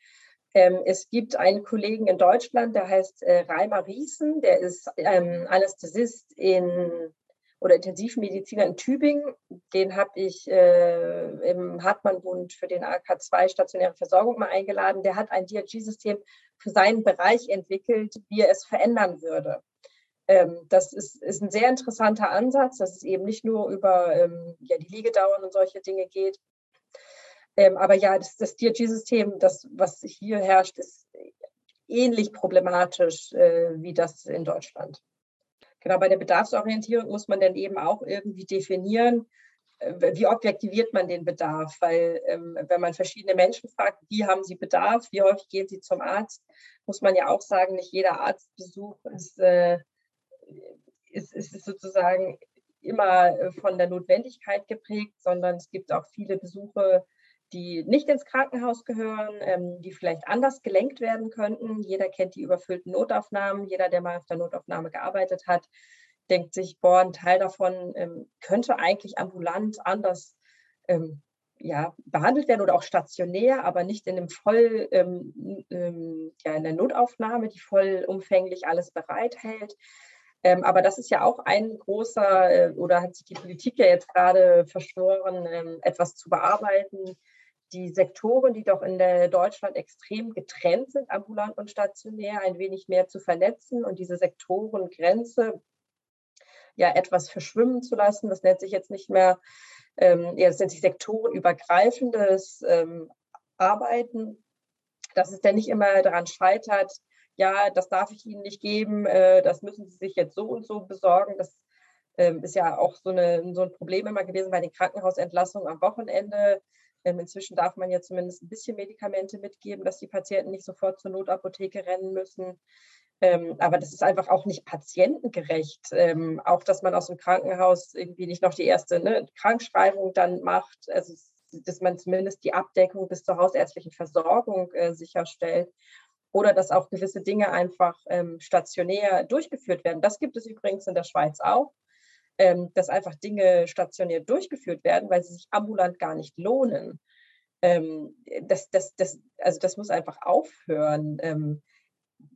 Ähm, es gibt einen Kollegen in Deutschland, der heißt äh, Reimer Riesen, der ist ähm, Anästhesist in oder Intensivmediziner in Tübingen. Den habe ich äh, im Hartmann-Bund für den AK2 stationäre Versorgung mal eingeladen. Der hat ein DRG-System für seinen Bereich entwickelt, wie er es verändern würde. Ähm, das ist, ist, ein sehr interessanter Ansatz, dass es eben nicht nur über ähm, ja, die Liegedauern und solche Dinge geht. Ähm, aber ja, das, das DRG-System, das, was hier herrscht, ist ähnlich problematisch äh, wie das in Deutschland. Genau, bei der Bedarfsorientierung muss man dann eben auch irgendwie definieren, äh, wie objektiviert man den Bedarf? Weil ähm, wenn man verschiedene Menschen fragt, wie haben sie Bedarf, wie häufig gehen sie zum Arzt, muss man ja auch sagen, nicht jeder Arztbesuch ist, äh, ist, ist sozusagen immer äh, von der Notwendigkeit geprägt, sondern es gibt auch viele Besuche, die nicht ins Krankenhaus gehören, ähm, die vielleicht anders gelenkt werden könnten. Jeder kennt die überfüllten Notaufnahmen. Jeder, der mal auf der Notaufnahme gearbeitet hat, denkt sich, boah, ein Teil davon ähm, könnte eigentlich ambulant anders ähm, ja, behandelt werden oder auch stationär, aber nicht in einem voll, ähm, ähm, ja, in der Notaufnahme, die vollumfänglich alles bereithält. Ähm, aber das ist ja auch ein großer, äh, oder hat sich die Politik ja jetzt gerade verschworen, ähm, etwas zu bearbeiten, die Sektoren, die doch in Deutschland extrem getrennt sind, ambulant und stationär, ein wenig mehr zu vernetzen und diese Sektorengrenze ja etwas verschwimmen zu lassen. Das nennt sich jetzt nicht mehr, ähm, ja, das nennt sich sektorenübergreifendes ähm, Arbeiten, dass es denn nicht immer daran scheitert, ja, das darf ich Ihnen nicht geben, äh, das müssen Sie sich jetzt so und so besorgen. Das ähm, ist ja auch so, eine, so ein Problem immer gewesen bei den Krankenhausentlassungen am Wochenende inzwischen darf man ja zumindest ein bisschen Medikamente mitgeben, dass die Patienten nicht sofort zur Notapotheke rennen müssen. Ähm, aber das ist einfach auch nicht patientengerecht. Ähm, auch, dass man aus dem Krankenhaus irgendwie nicht noch die erste ne, Krankschreibung dann macht, also dass man zumindest die Abdeckung bis zur hausärztlichen Versorgung äh, sicherstellt. Oder dass auch gewisse Dinge einfach ähm, stationär durchgeführt werden. Das gibt es übrigens in der Schweiz auch ähm, dass einfach Dinge stationär durchgeführt werden, weil sie sich ambulant gar nicht lohnen. Ähm, das, das, das, also das muss einfach aufhören. Ähm,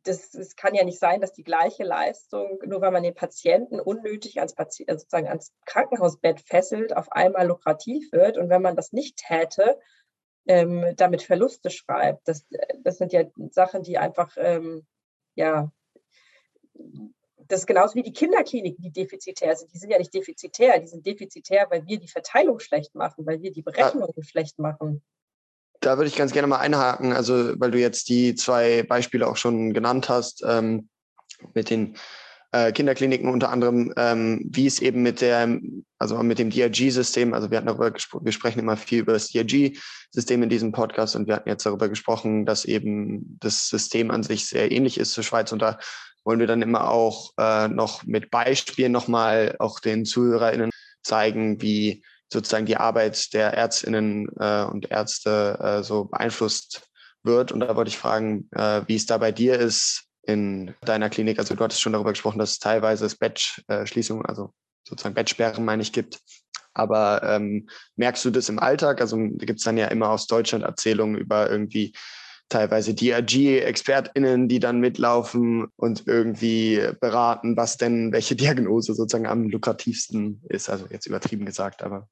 das, das, kann ja nicht sein, dass die gleiche Leistung, nur weil man den Patienten unnötig ans, Pati also sozusagen ans Krankenhausbett fesselt, auf einmal lukrativ wird. Und wenn man das nicht täte, ähm, damit Verluste schreibt. Das, das sind ja Sachen, die einfach ähm, ja, das ist genauso wie die Kinderkliniken, die defizitär sind. Die sind ja nicht defizitär, die sind defizitär, weil wir die Verteilung schlecht machen, weil wir die Berechnungen ja. schlecht machen. Da würde ich ganz gerne mal einhaken, also weil du jetzt die zwei Beispiele auch schon genannt hast, ähm, mit den äh, Kinderkliniken unter anderem, ähm, wie es eben mit der, also mit dem DRG-System, also wir hatten darüber gesprochen, wir sprechen immer viel über das DRG-System in diesem Podcast und wir hatten jetzt darüber gesprochen, dass eben das System an sich sehr ähnlich ist zur Schweiz und da wollen wir dann immer auch äh, noch mit Beispielen nochmal auch den ZuhörerInnen zeigen, wie sozusagen die Arbeit der ÄrztInnen äh, und Ärzte äh, so beeinflusst wird. Und da wollte ich fragen, äh, wie es da bei dir ist in deiner Klinik. Also du hattest schon darüber gesprochen, dass es teilweise Batch-Schließungen, also sozusagen Batch-Sperren, meine ich, gibt. Aber ähm, merkst du das im Alltag? Also gibt es dann ja immer aus Deutschland Erzählungen über irgendwie teilweise DRG-ExpertInnen, die dann mitlaufen und irgendwie beraten, was denn, welche Diagnose sozusagen am lukrativsten ist. Also jetzt übertrieben gesagt, aber.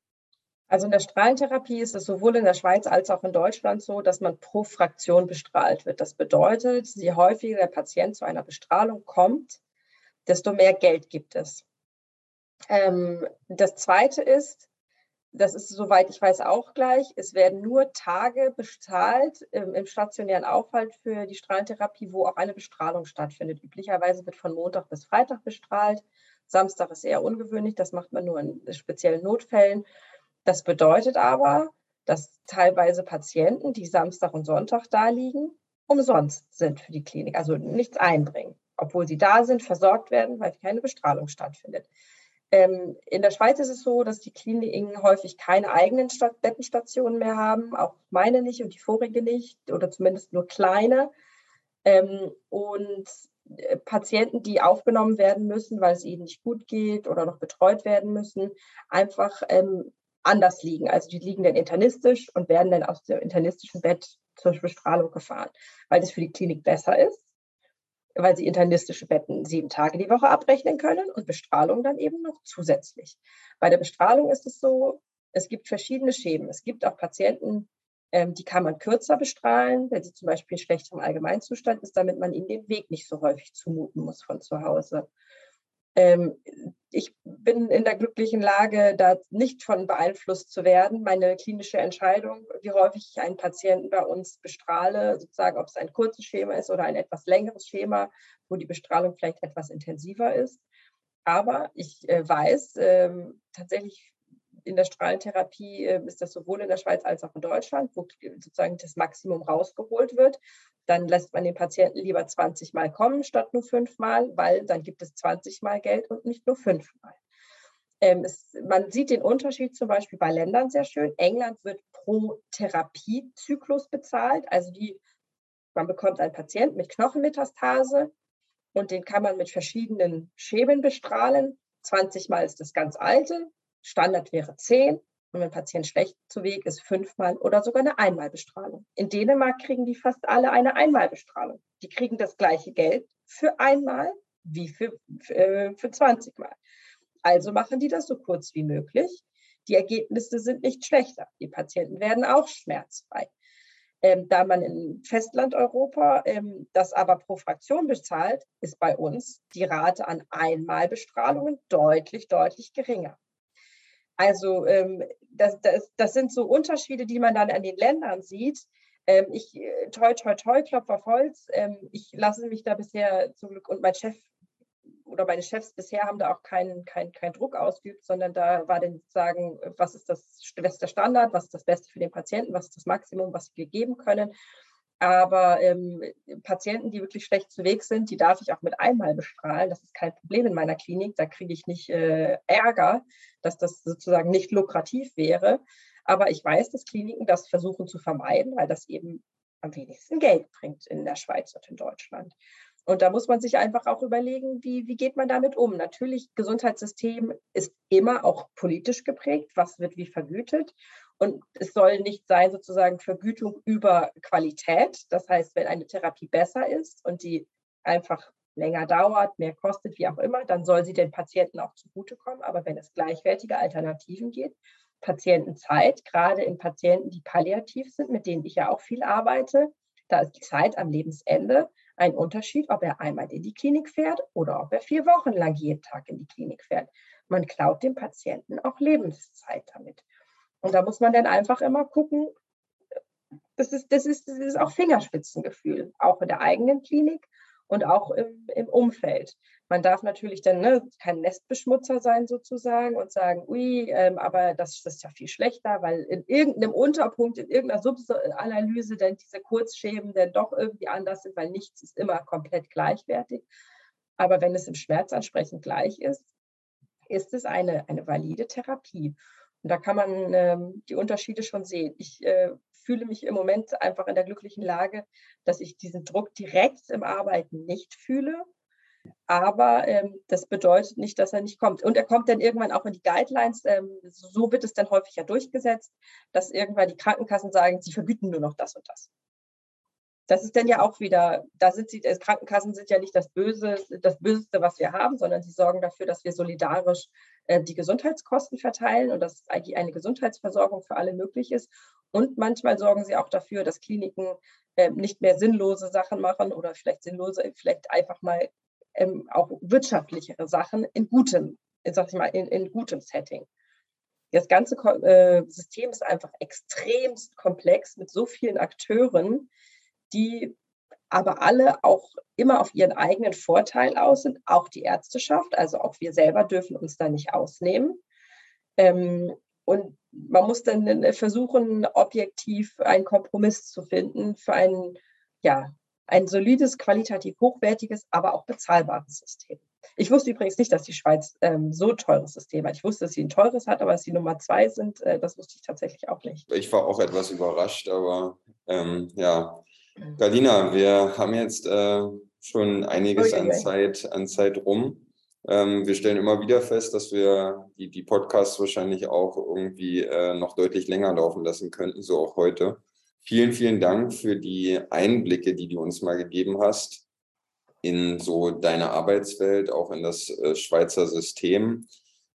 Also in der Strahlentherapie ist es sowohl in der Schweiz als auch in Deutschland so, dass man pro Fraktion bestrahlt wird. Das bedeutet, je häufiger der Patient zu einer Bestrahlung kommt, desto mehr Geld gibt es. Ähm, das Zweite ist, das ist, soweit ich weiß, auch gleich. Es werden nur Tage bezahlt im, im, stationären Aufhalt für die Strahlentherapie, wo auch eine Bestrahlung stattfindet. Üblicherweise wird von Montag bis Freitag bestrahlt. Samstag ist eher ungewöhnlich, das macht man nur in speziellen Notfällen. Das bedeutet aber, dass teilweise Patienten, die Samstag und Sonntag da liegen, umsonst sind für die Klinik, also nichts einbringen, obwohl sie da sind, versorgt werden, weil keine Bestrahlung stattfindet. Ähm, in der Schweiz ist es so, dass die Kliniken häufig keine eigenen Stat Bettenstationen mehr haben, auch meine nicht und die vorige nicht oder zumindest nur kleine. Ähm, und äh, Patienten, die aufgenommen werden müssen, weil es ihnen nicht gut geht oder noch betreut werden müssen, einfach ähm, anders liegen. Also die liegen dann internistisch und werden dann aus dem internistischen Bett zur Bestrahlung gefahren, weil das für die Klinik besser ist weil sie internistische Betten sieben Tage die Woche abrechnen können und Bestrahlung dann eben noch zusätzlich. Bei der Bestrahlung ist es so, es gibt verschiedene Schemen. Es gibt auch Patienten, ähm, die kann man kürzer bestrahlen, wenn sie zum Beispiel in schlechterem Allgemeinzustand ist, damit man ihnen den Weg nicht so häufig zumuten muss von zu Hause. Ähm, ich bin in der glücklichen Lage, da nicht von beeinflusst zu werden. Meine klinische Entscheidung, wie häufig ich einen Patienten bei uns bestrahle, sozusagen, ob es ein kurzes Schema ist oder ein etwas längeres Schema, wo die Bestrahlung vielleicht etwas intensiver ist. Aber ich äh, weiß ähm, tatsächlich, in der Strahlentherapie äh, ist das sowohl in der Schweiz als auch in Deutschland, wo sozusagen das Maximum rausgeholt wird dann lässt man den Patienten lieber 20 Mal kommen statt nur fünfmal, weil dann gibt es 20 Mal Geld und nicht nur fünfmal. Ähm, es, man sieht den Unterschied zum Beispiel bei Ländern sehr schön. England wird pro Therapiezyklus bezahlt. Also die, man bekommt einen Patienten mit Knochenmetastase und den kann man mit verschiedenen Schemen bestrahlen. 20 Mal ist das ganz alte, Standard wäre 10. Und wenn ein Patient schlecht zu Weg ist, fünfmal oder sogar eine Einmalbestrahlung. In Dänemark kriegen die fast alle eine Einmalbestrahlung. Die kriegen das gleiche Geld für einmal wie für, für, äh, für 20 Mal. Also machen die das so kurz wie möglich. Die Ergebnisse sind nicht schlechter. Die Patienten werden auch schmerzfrei. Ähm, da man in Festlandeuropa ähm, das aber pro Fraktion bezahlt, ist bei uns die Rate an Einmalbestrahlungen deutlich, deutlich geringer. Also ähm, das, das, das sind so Unterschiede, die man dann an den Ländern sieht. Ähm, ich, äh, toi, toi, toi, Klopf auf Holz. Ähm, ich lasse mich da bisher zum Glück und mein Chef oder meine Chefs bisher haben da auch keinen kein, kein Druck ausgeübt, sondern da war dann sagen, was ist das, was der Standard, was ist das Beste für den Patienten, was ist das Maximum, was wir geben können. Aber ähm, Patienten, die wirklich schlecht zu Weg sind, die darf ich auch mit einmal bestrahlen. Das ist kein Problem in meiner Klinik. Da kriege ich nicht äh, Ärger, dass das sozusagen nicht lukrativ wäre. Aber ich weiß, dass Kliniken das versuchen zu vermeiden, weil das eben am wenigsten Geld bringt in der Schweiz und in Deutschland. Und da muss man sich einfach auch überlegen, wie, wie geht man damit um? Natürlich, Gesundheitssystem ist immer auch politisch geprägt. Was wird wie vergütet? Und es soll nicht sein, sozusagen Vergütung über Qualität. Das heißt, wenn eine Therapie besser ist und die einfach länger dauert, mehr kostet, wie auch immer, dann soll sie den Patienten auch zugutekommen. Aber wenn es gleichwertige Alternativen gibt, Patientenzeit, gerade in Patienten, die palliativ sind, mit denen ich ja auch viel arbeite, da ist die Zeit am Lebensende ein Unterschied, ob er einmal in die Klinik fährt oder ob er vier Wochen lang jeden Tag in die Klinik fährt. Man klaut dem Patienten auch Lebenszeit damit. Und da muss man dann einfach immer gucken, das ist, das ist, das ist auch Fingerspitzengefühl, auch in der eigenen Klinik und auch im, im Umfeld. Man darf natürlich dann ne, kein Nestbeschmutzer sein sozusagen und sagen, ui, ähm, aber das, das, ist ja viel schlechter, weil in irgendeinem Unterpunkt, in irgendeiner Subanalyse dann diese Kurzschemen dann doch irgendwie anders sind, weil nichts ist immer komplett gleichwertig. Aber wenn es im Schmerz ansprechend gleich ist, ist es eine, eine valide Therapie. Und da kann man ähm, die Unterschiede schon sehen. Ich äh, fühle mich im Moment einfach in der glücklichen Lage, dass ich diesen Druck direkt im Arbeiten nicht fühle. Aber ähm, das bedeutet nicht, dass er nicht kommt. Und er kommt dann irgendwann auch in die Guidelines. Ähm, so wird es dann häufig ja durchgesetzt, dass irgendwann die Krankenkassen sagen, sie vergüten nur noch das und das das ist dann ja auch wieder, da sind sie, Krankenkassen sind ja nicht das Böse, das Böseste, was wir haben, sondern sie sorgen dafür, dass wir solidarisch äh, die Gesundheitskosten verteilen und dass eine Gesundheitsversorgung für alle möglich ist. Und manchmal sorgen sie auch dafür, dass Kliniken äh, nicht mehr sinnlose Sachen machen oder vielleicht sinnlose, vielleicht einfach mal ähm, auch wirtschaftlichere Sachen in gutem, sag ich mal, in, in gutem Setting. Das ganze äh, System ist einfach extremst komplex mit so vielen Akteuren, die aber alle auch immer auf ihren eigenen Vorteil aus sind, auch die Ärzteschaft, also auch wir selber dürfen uns da nicht ausnehmen. Ähm, und man muss dann versuchen, objektiv einen Kompromiss zu finden für ein, ja, ein solides, qualitativ hochwertiges, aber auch bezahlbares System. Ich wusste übrigens nicht, dass die Schweiz ähm, so teures System hat. Ich wusste, dass sie ein teures hat, aber dass sie Nummer zwei sind, äh, das wusste ich tatsächlich auch nicht. Ich war auch etwas überrascht, aber ähm, ja. Galina, wir haben jetzt äh, schon einiges an Zeit, an Zeit rum. Ähm, wir stellen immer wieder fest, dass wir die, die Podcasts wahrscheinlich auch irgendwie äh, noch deutlich länger laufen lassen könnten, so auch heute. Vielen, vielen Dank für die Einblicke, die du uns mal gegeben hast in so deine Arbeitswelt, auch in das äh, Schweizer System.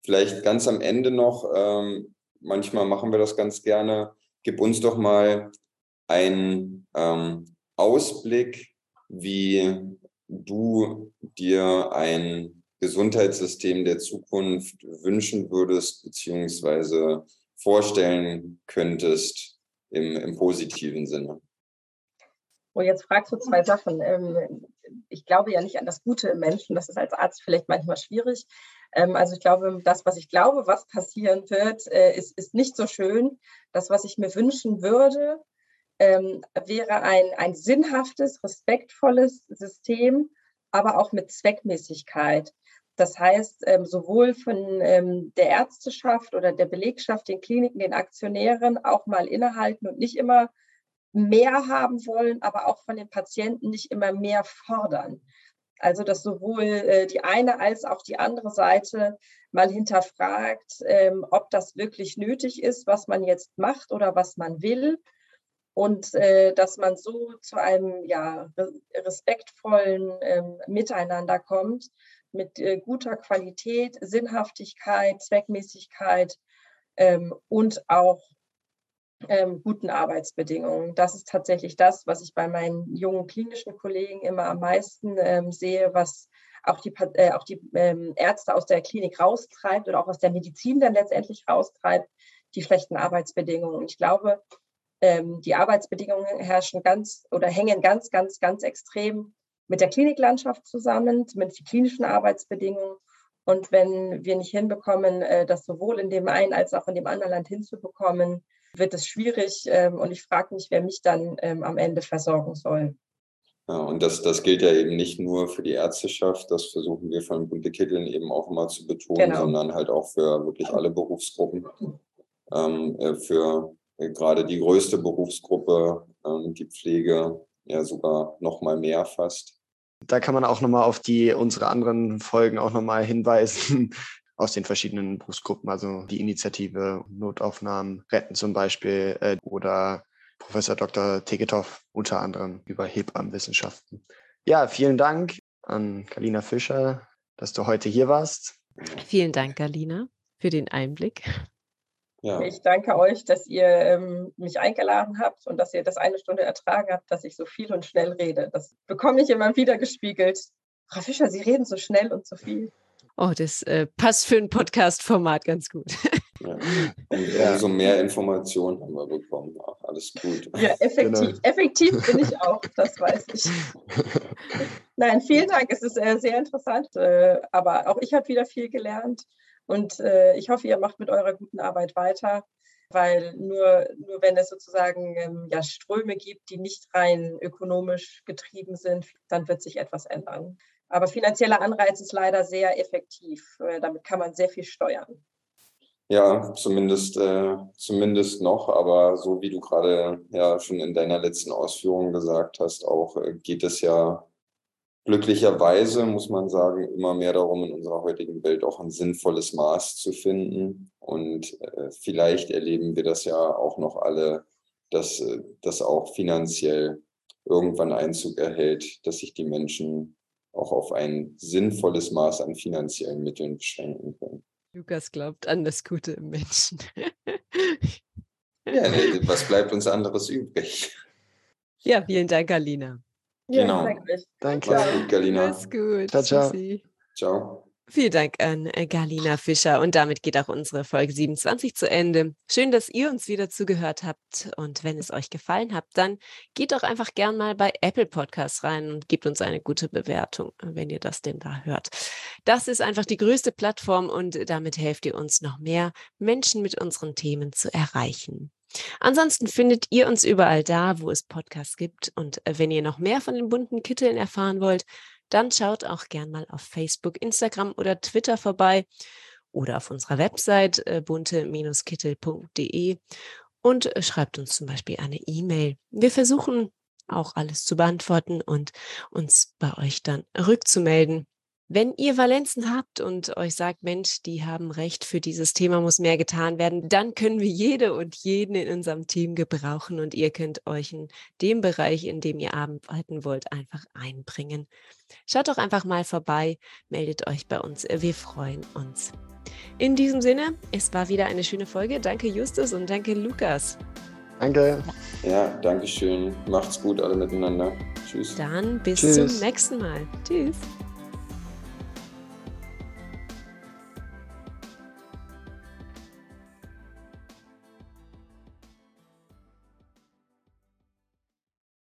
Vielleicht ganz am Ende noch, ähm, manchmal machen wir das ganz gerne, gib uns doch mal einen ähm, Ausblick, wie du dir ein Gesundheitssystem der Zukunft wünschen würdest, beziehungsweise vorstellen könntest im, im positiven Sinne? Und oh, jetzt fragst du zwei Sachen. Ähm, ich glaube ja nicht an das Gute im Menschen. Das ist als Arzt vielleicht manchmal schwierig. Ähm, also ich glaube, das, was ich glaube, was passieren wird, äh, ist, ist nicht so schön. Das, was ich mir wünschen würde, ähm, wäre ein, ein sinnhaftes, respektvolles System, aber auch mit Zweckmäßigkeit. Das heißt, ähm, sowohl von ähm, der Ärzteschaft oder der Belegschaft, den Kliniken, den Aktionären auch mal innehalten und nicht immer mehr haben wollen, aber auch von den Patienten nicht immer mehr fordern. Also dass sowohl äh, die eine als auch die andere Seite mal hinterfragt, ähm, ob das wirklich nötig ist, was man jetzt macht oder was man will. Und äh, dass man so zu einem ja, respektvollen ähm, Miteinander kommt, mit äh, guter Qualität, Sinnhaftigkeit, Zweckmäßigkeit ähm, und auch ähm, guten Arbeitsbedingungen. Das ist tatsächlich das, was ich bei meinen jungen klinischen Kollegen immer am meisten ähm, sehe, was auch die, äh, auch die ähm, Ärzte aus der Klinik raustreibt oder auch aus der Medizin dann letztendlich raustreibt, die schlechten Arbeitsbedingungen. Ich glaube, ähm, die Arbeitsbedingungen herrschen ganz oder hängen ganz, ganz, ganz extrem mit der Kliniklandschaft zusammen, mit den klinischen Arbeitsbedingungen. Und wenn wir nicht hinbekommen, äh, das sowohl in dem einen als auch in dem anderen Land hinzubekommen, wird es schwierig. Ähm, und ich frage mich, wer mich dann ähm, am Ende versorgen soll. Ja, und das, das gilt ja eben nicht nur für die Ärzteschaft, das versuchen wir von Bunte Kitteln eben auch immer zu betonen, genau. sondern halt auch für wirklich alle Berufsgruppen. Ähm, äh, für gerade die größte Berufsgruppe, ähm, die Pflege, ja sogar noch mal mehr fast. Da kann man auch nochmal auf die unsere anderen Folgen auch nochmal hinweisen aus den verschiedenen Berufsgruppen, also die Initiative Notaufnahmen retten zum Beispiel äh, oder Professor Dr. Tegetow unter anderem über Hebammenwissenschaften. Ja, vielen Dank an Galina Fischer, dass du heute hier warst. Vielen Dank, Galina, für den Einblick. Ja. Ich danke euch, dass ihr ähm, mich eingeladen habt und dass ihr das eine Stunde ertragen habt, dass ich so viel und schnell rede. Das bekomme ich immer wieder gespiegelt. Frau Fischer, Sie reden so schnell und so viel. Oh, das äh, passt für ein Podcast-Format ganz gut. Ja. Und umso mehr Informationen haben wir bekommen. Ach, alles gut. Ja, effektiv. Genau. Effektiv bin ich auch, das weiß ich. Nein, vielen Dank. Es ist äh, sehr interessant. Äh, aber auch ich habe wieder viel gelernt. Und äh, ich hoffe, ihr macht mit eurer guten Arbeit weiter, weil nur, nur wenn es sozusagen ähm, ja, Ströme gibt, die nicht rein ökonomisch getrieben sind, dann wird sich etwas ändern. Aber finanzieller Anreiz ist leider sehr effektiv. Äh, damit kann man sehr viel steuern. Ja, zumindest, äh, zumindest noch, aber so wie du gerade ja schon in deiner letzten Ausführung gesagt hast, auch äh, geht es ja glücklicherweise, muss man sagen, immer mehr darum, in unserer heutigen Welt auch ein sinnvolles Maß zu finden. Und äh, vielleicht erleben wir das ja auch noch alle, dass äh, das auch finanziell irgendwann Einzug erhält, dass sich die Menschen auch auf ein sinnvolles Maß an finanziellen Mitteln beschränken können. Lukas glaubt an das Gute im Menschen. ja, was bleibt uns anderes übrig? Ja, vielen Dank, Alina. Ja, genau. Danke. Danke. Mach's gut, Galina. Mach's gut. Ciao, ciao. Ciao. Vielen Dank an äh, Galina Fischer. Und damit geht auch unsere Folge 27 zu Ende. Schön, dass ihr uns wieder zugehört habt. Und wenn es euch gefallen hat, dann geht doch einfach gern mal bei Apple Podcasts rein und gebt uns eine gute Bewertung, wenn ihr das denn da hört. Das ist einfach die größte Plattform und damit helft ihr uns noch mehr Menschen mit unseren Themen zu erreichen. Ansonsten findet ihr uns überall da, wo es Podcasts gibt. Und äh, wenn ihr noch mehr von den bunten Kitteln erfahren wollt, dann schaut auch gern mal auf Facebook, Instagram oder Twitter vorbei oder auf unserer Website äh, bunte-kittel.de und äh, schreibt uns zum Beispiel eine E-Mail. Wir versuchen auch alles zu beantworten und uns bei euch dann rückzumelden. Wenn ihr Valenzen habt und euch sagt, Mensch, die haben recht, für dieses Thema muss mehr getan werden, dann können wir jede und jeden in unserem Team gebrauchen und ihr könnt euch in dem Bereich, in dem ihr arbeiten wollt, einfach einbringen. Schaut doch einfach mal vorbei, meldet euch bei uns, wir freuen uns. In diesem Sinne, es war wieder eine schöne Folge. Danke Justus und danke Lukas. Danke. Ja, danke schön. Macht's gut alle miteinander. Tschüss. Dann bis Tschüss. zum nächsten Mal. Tschüss.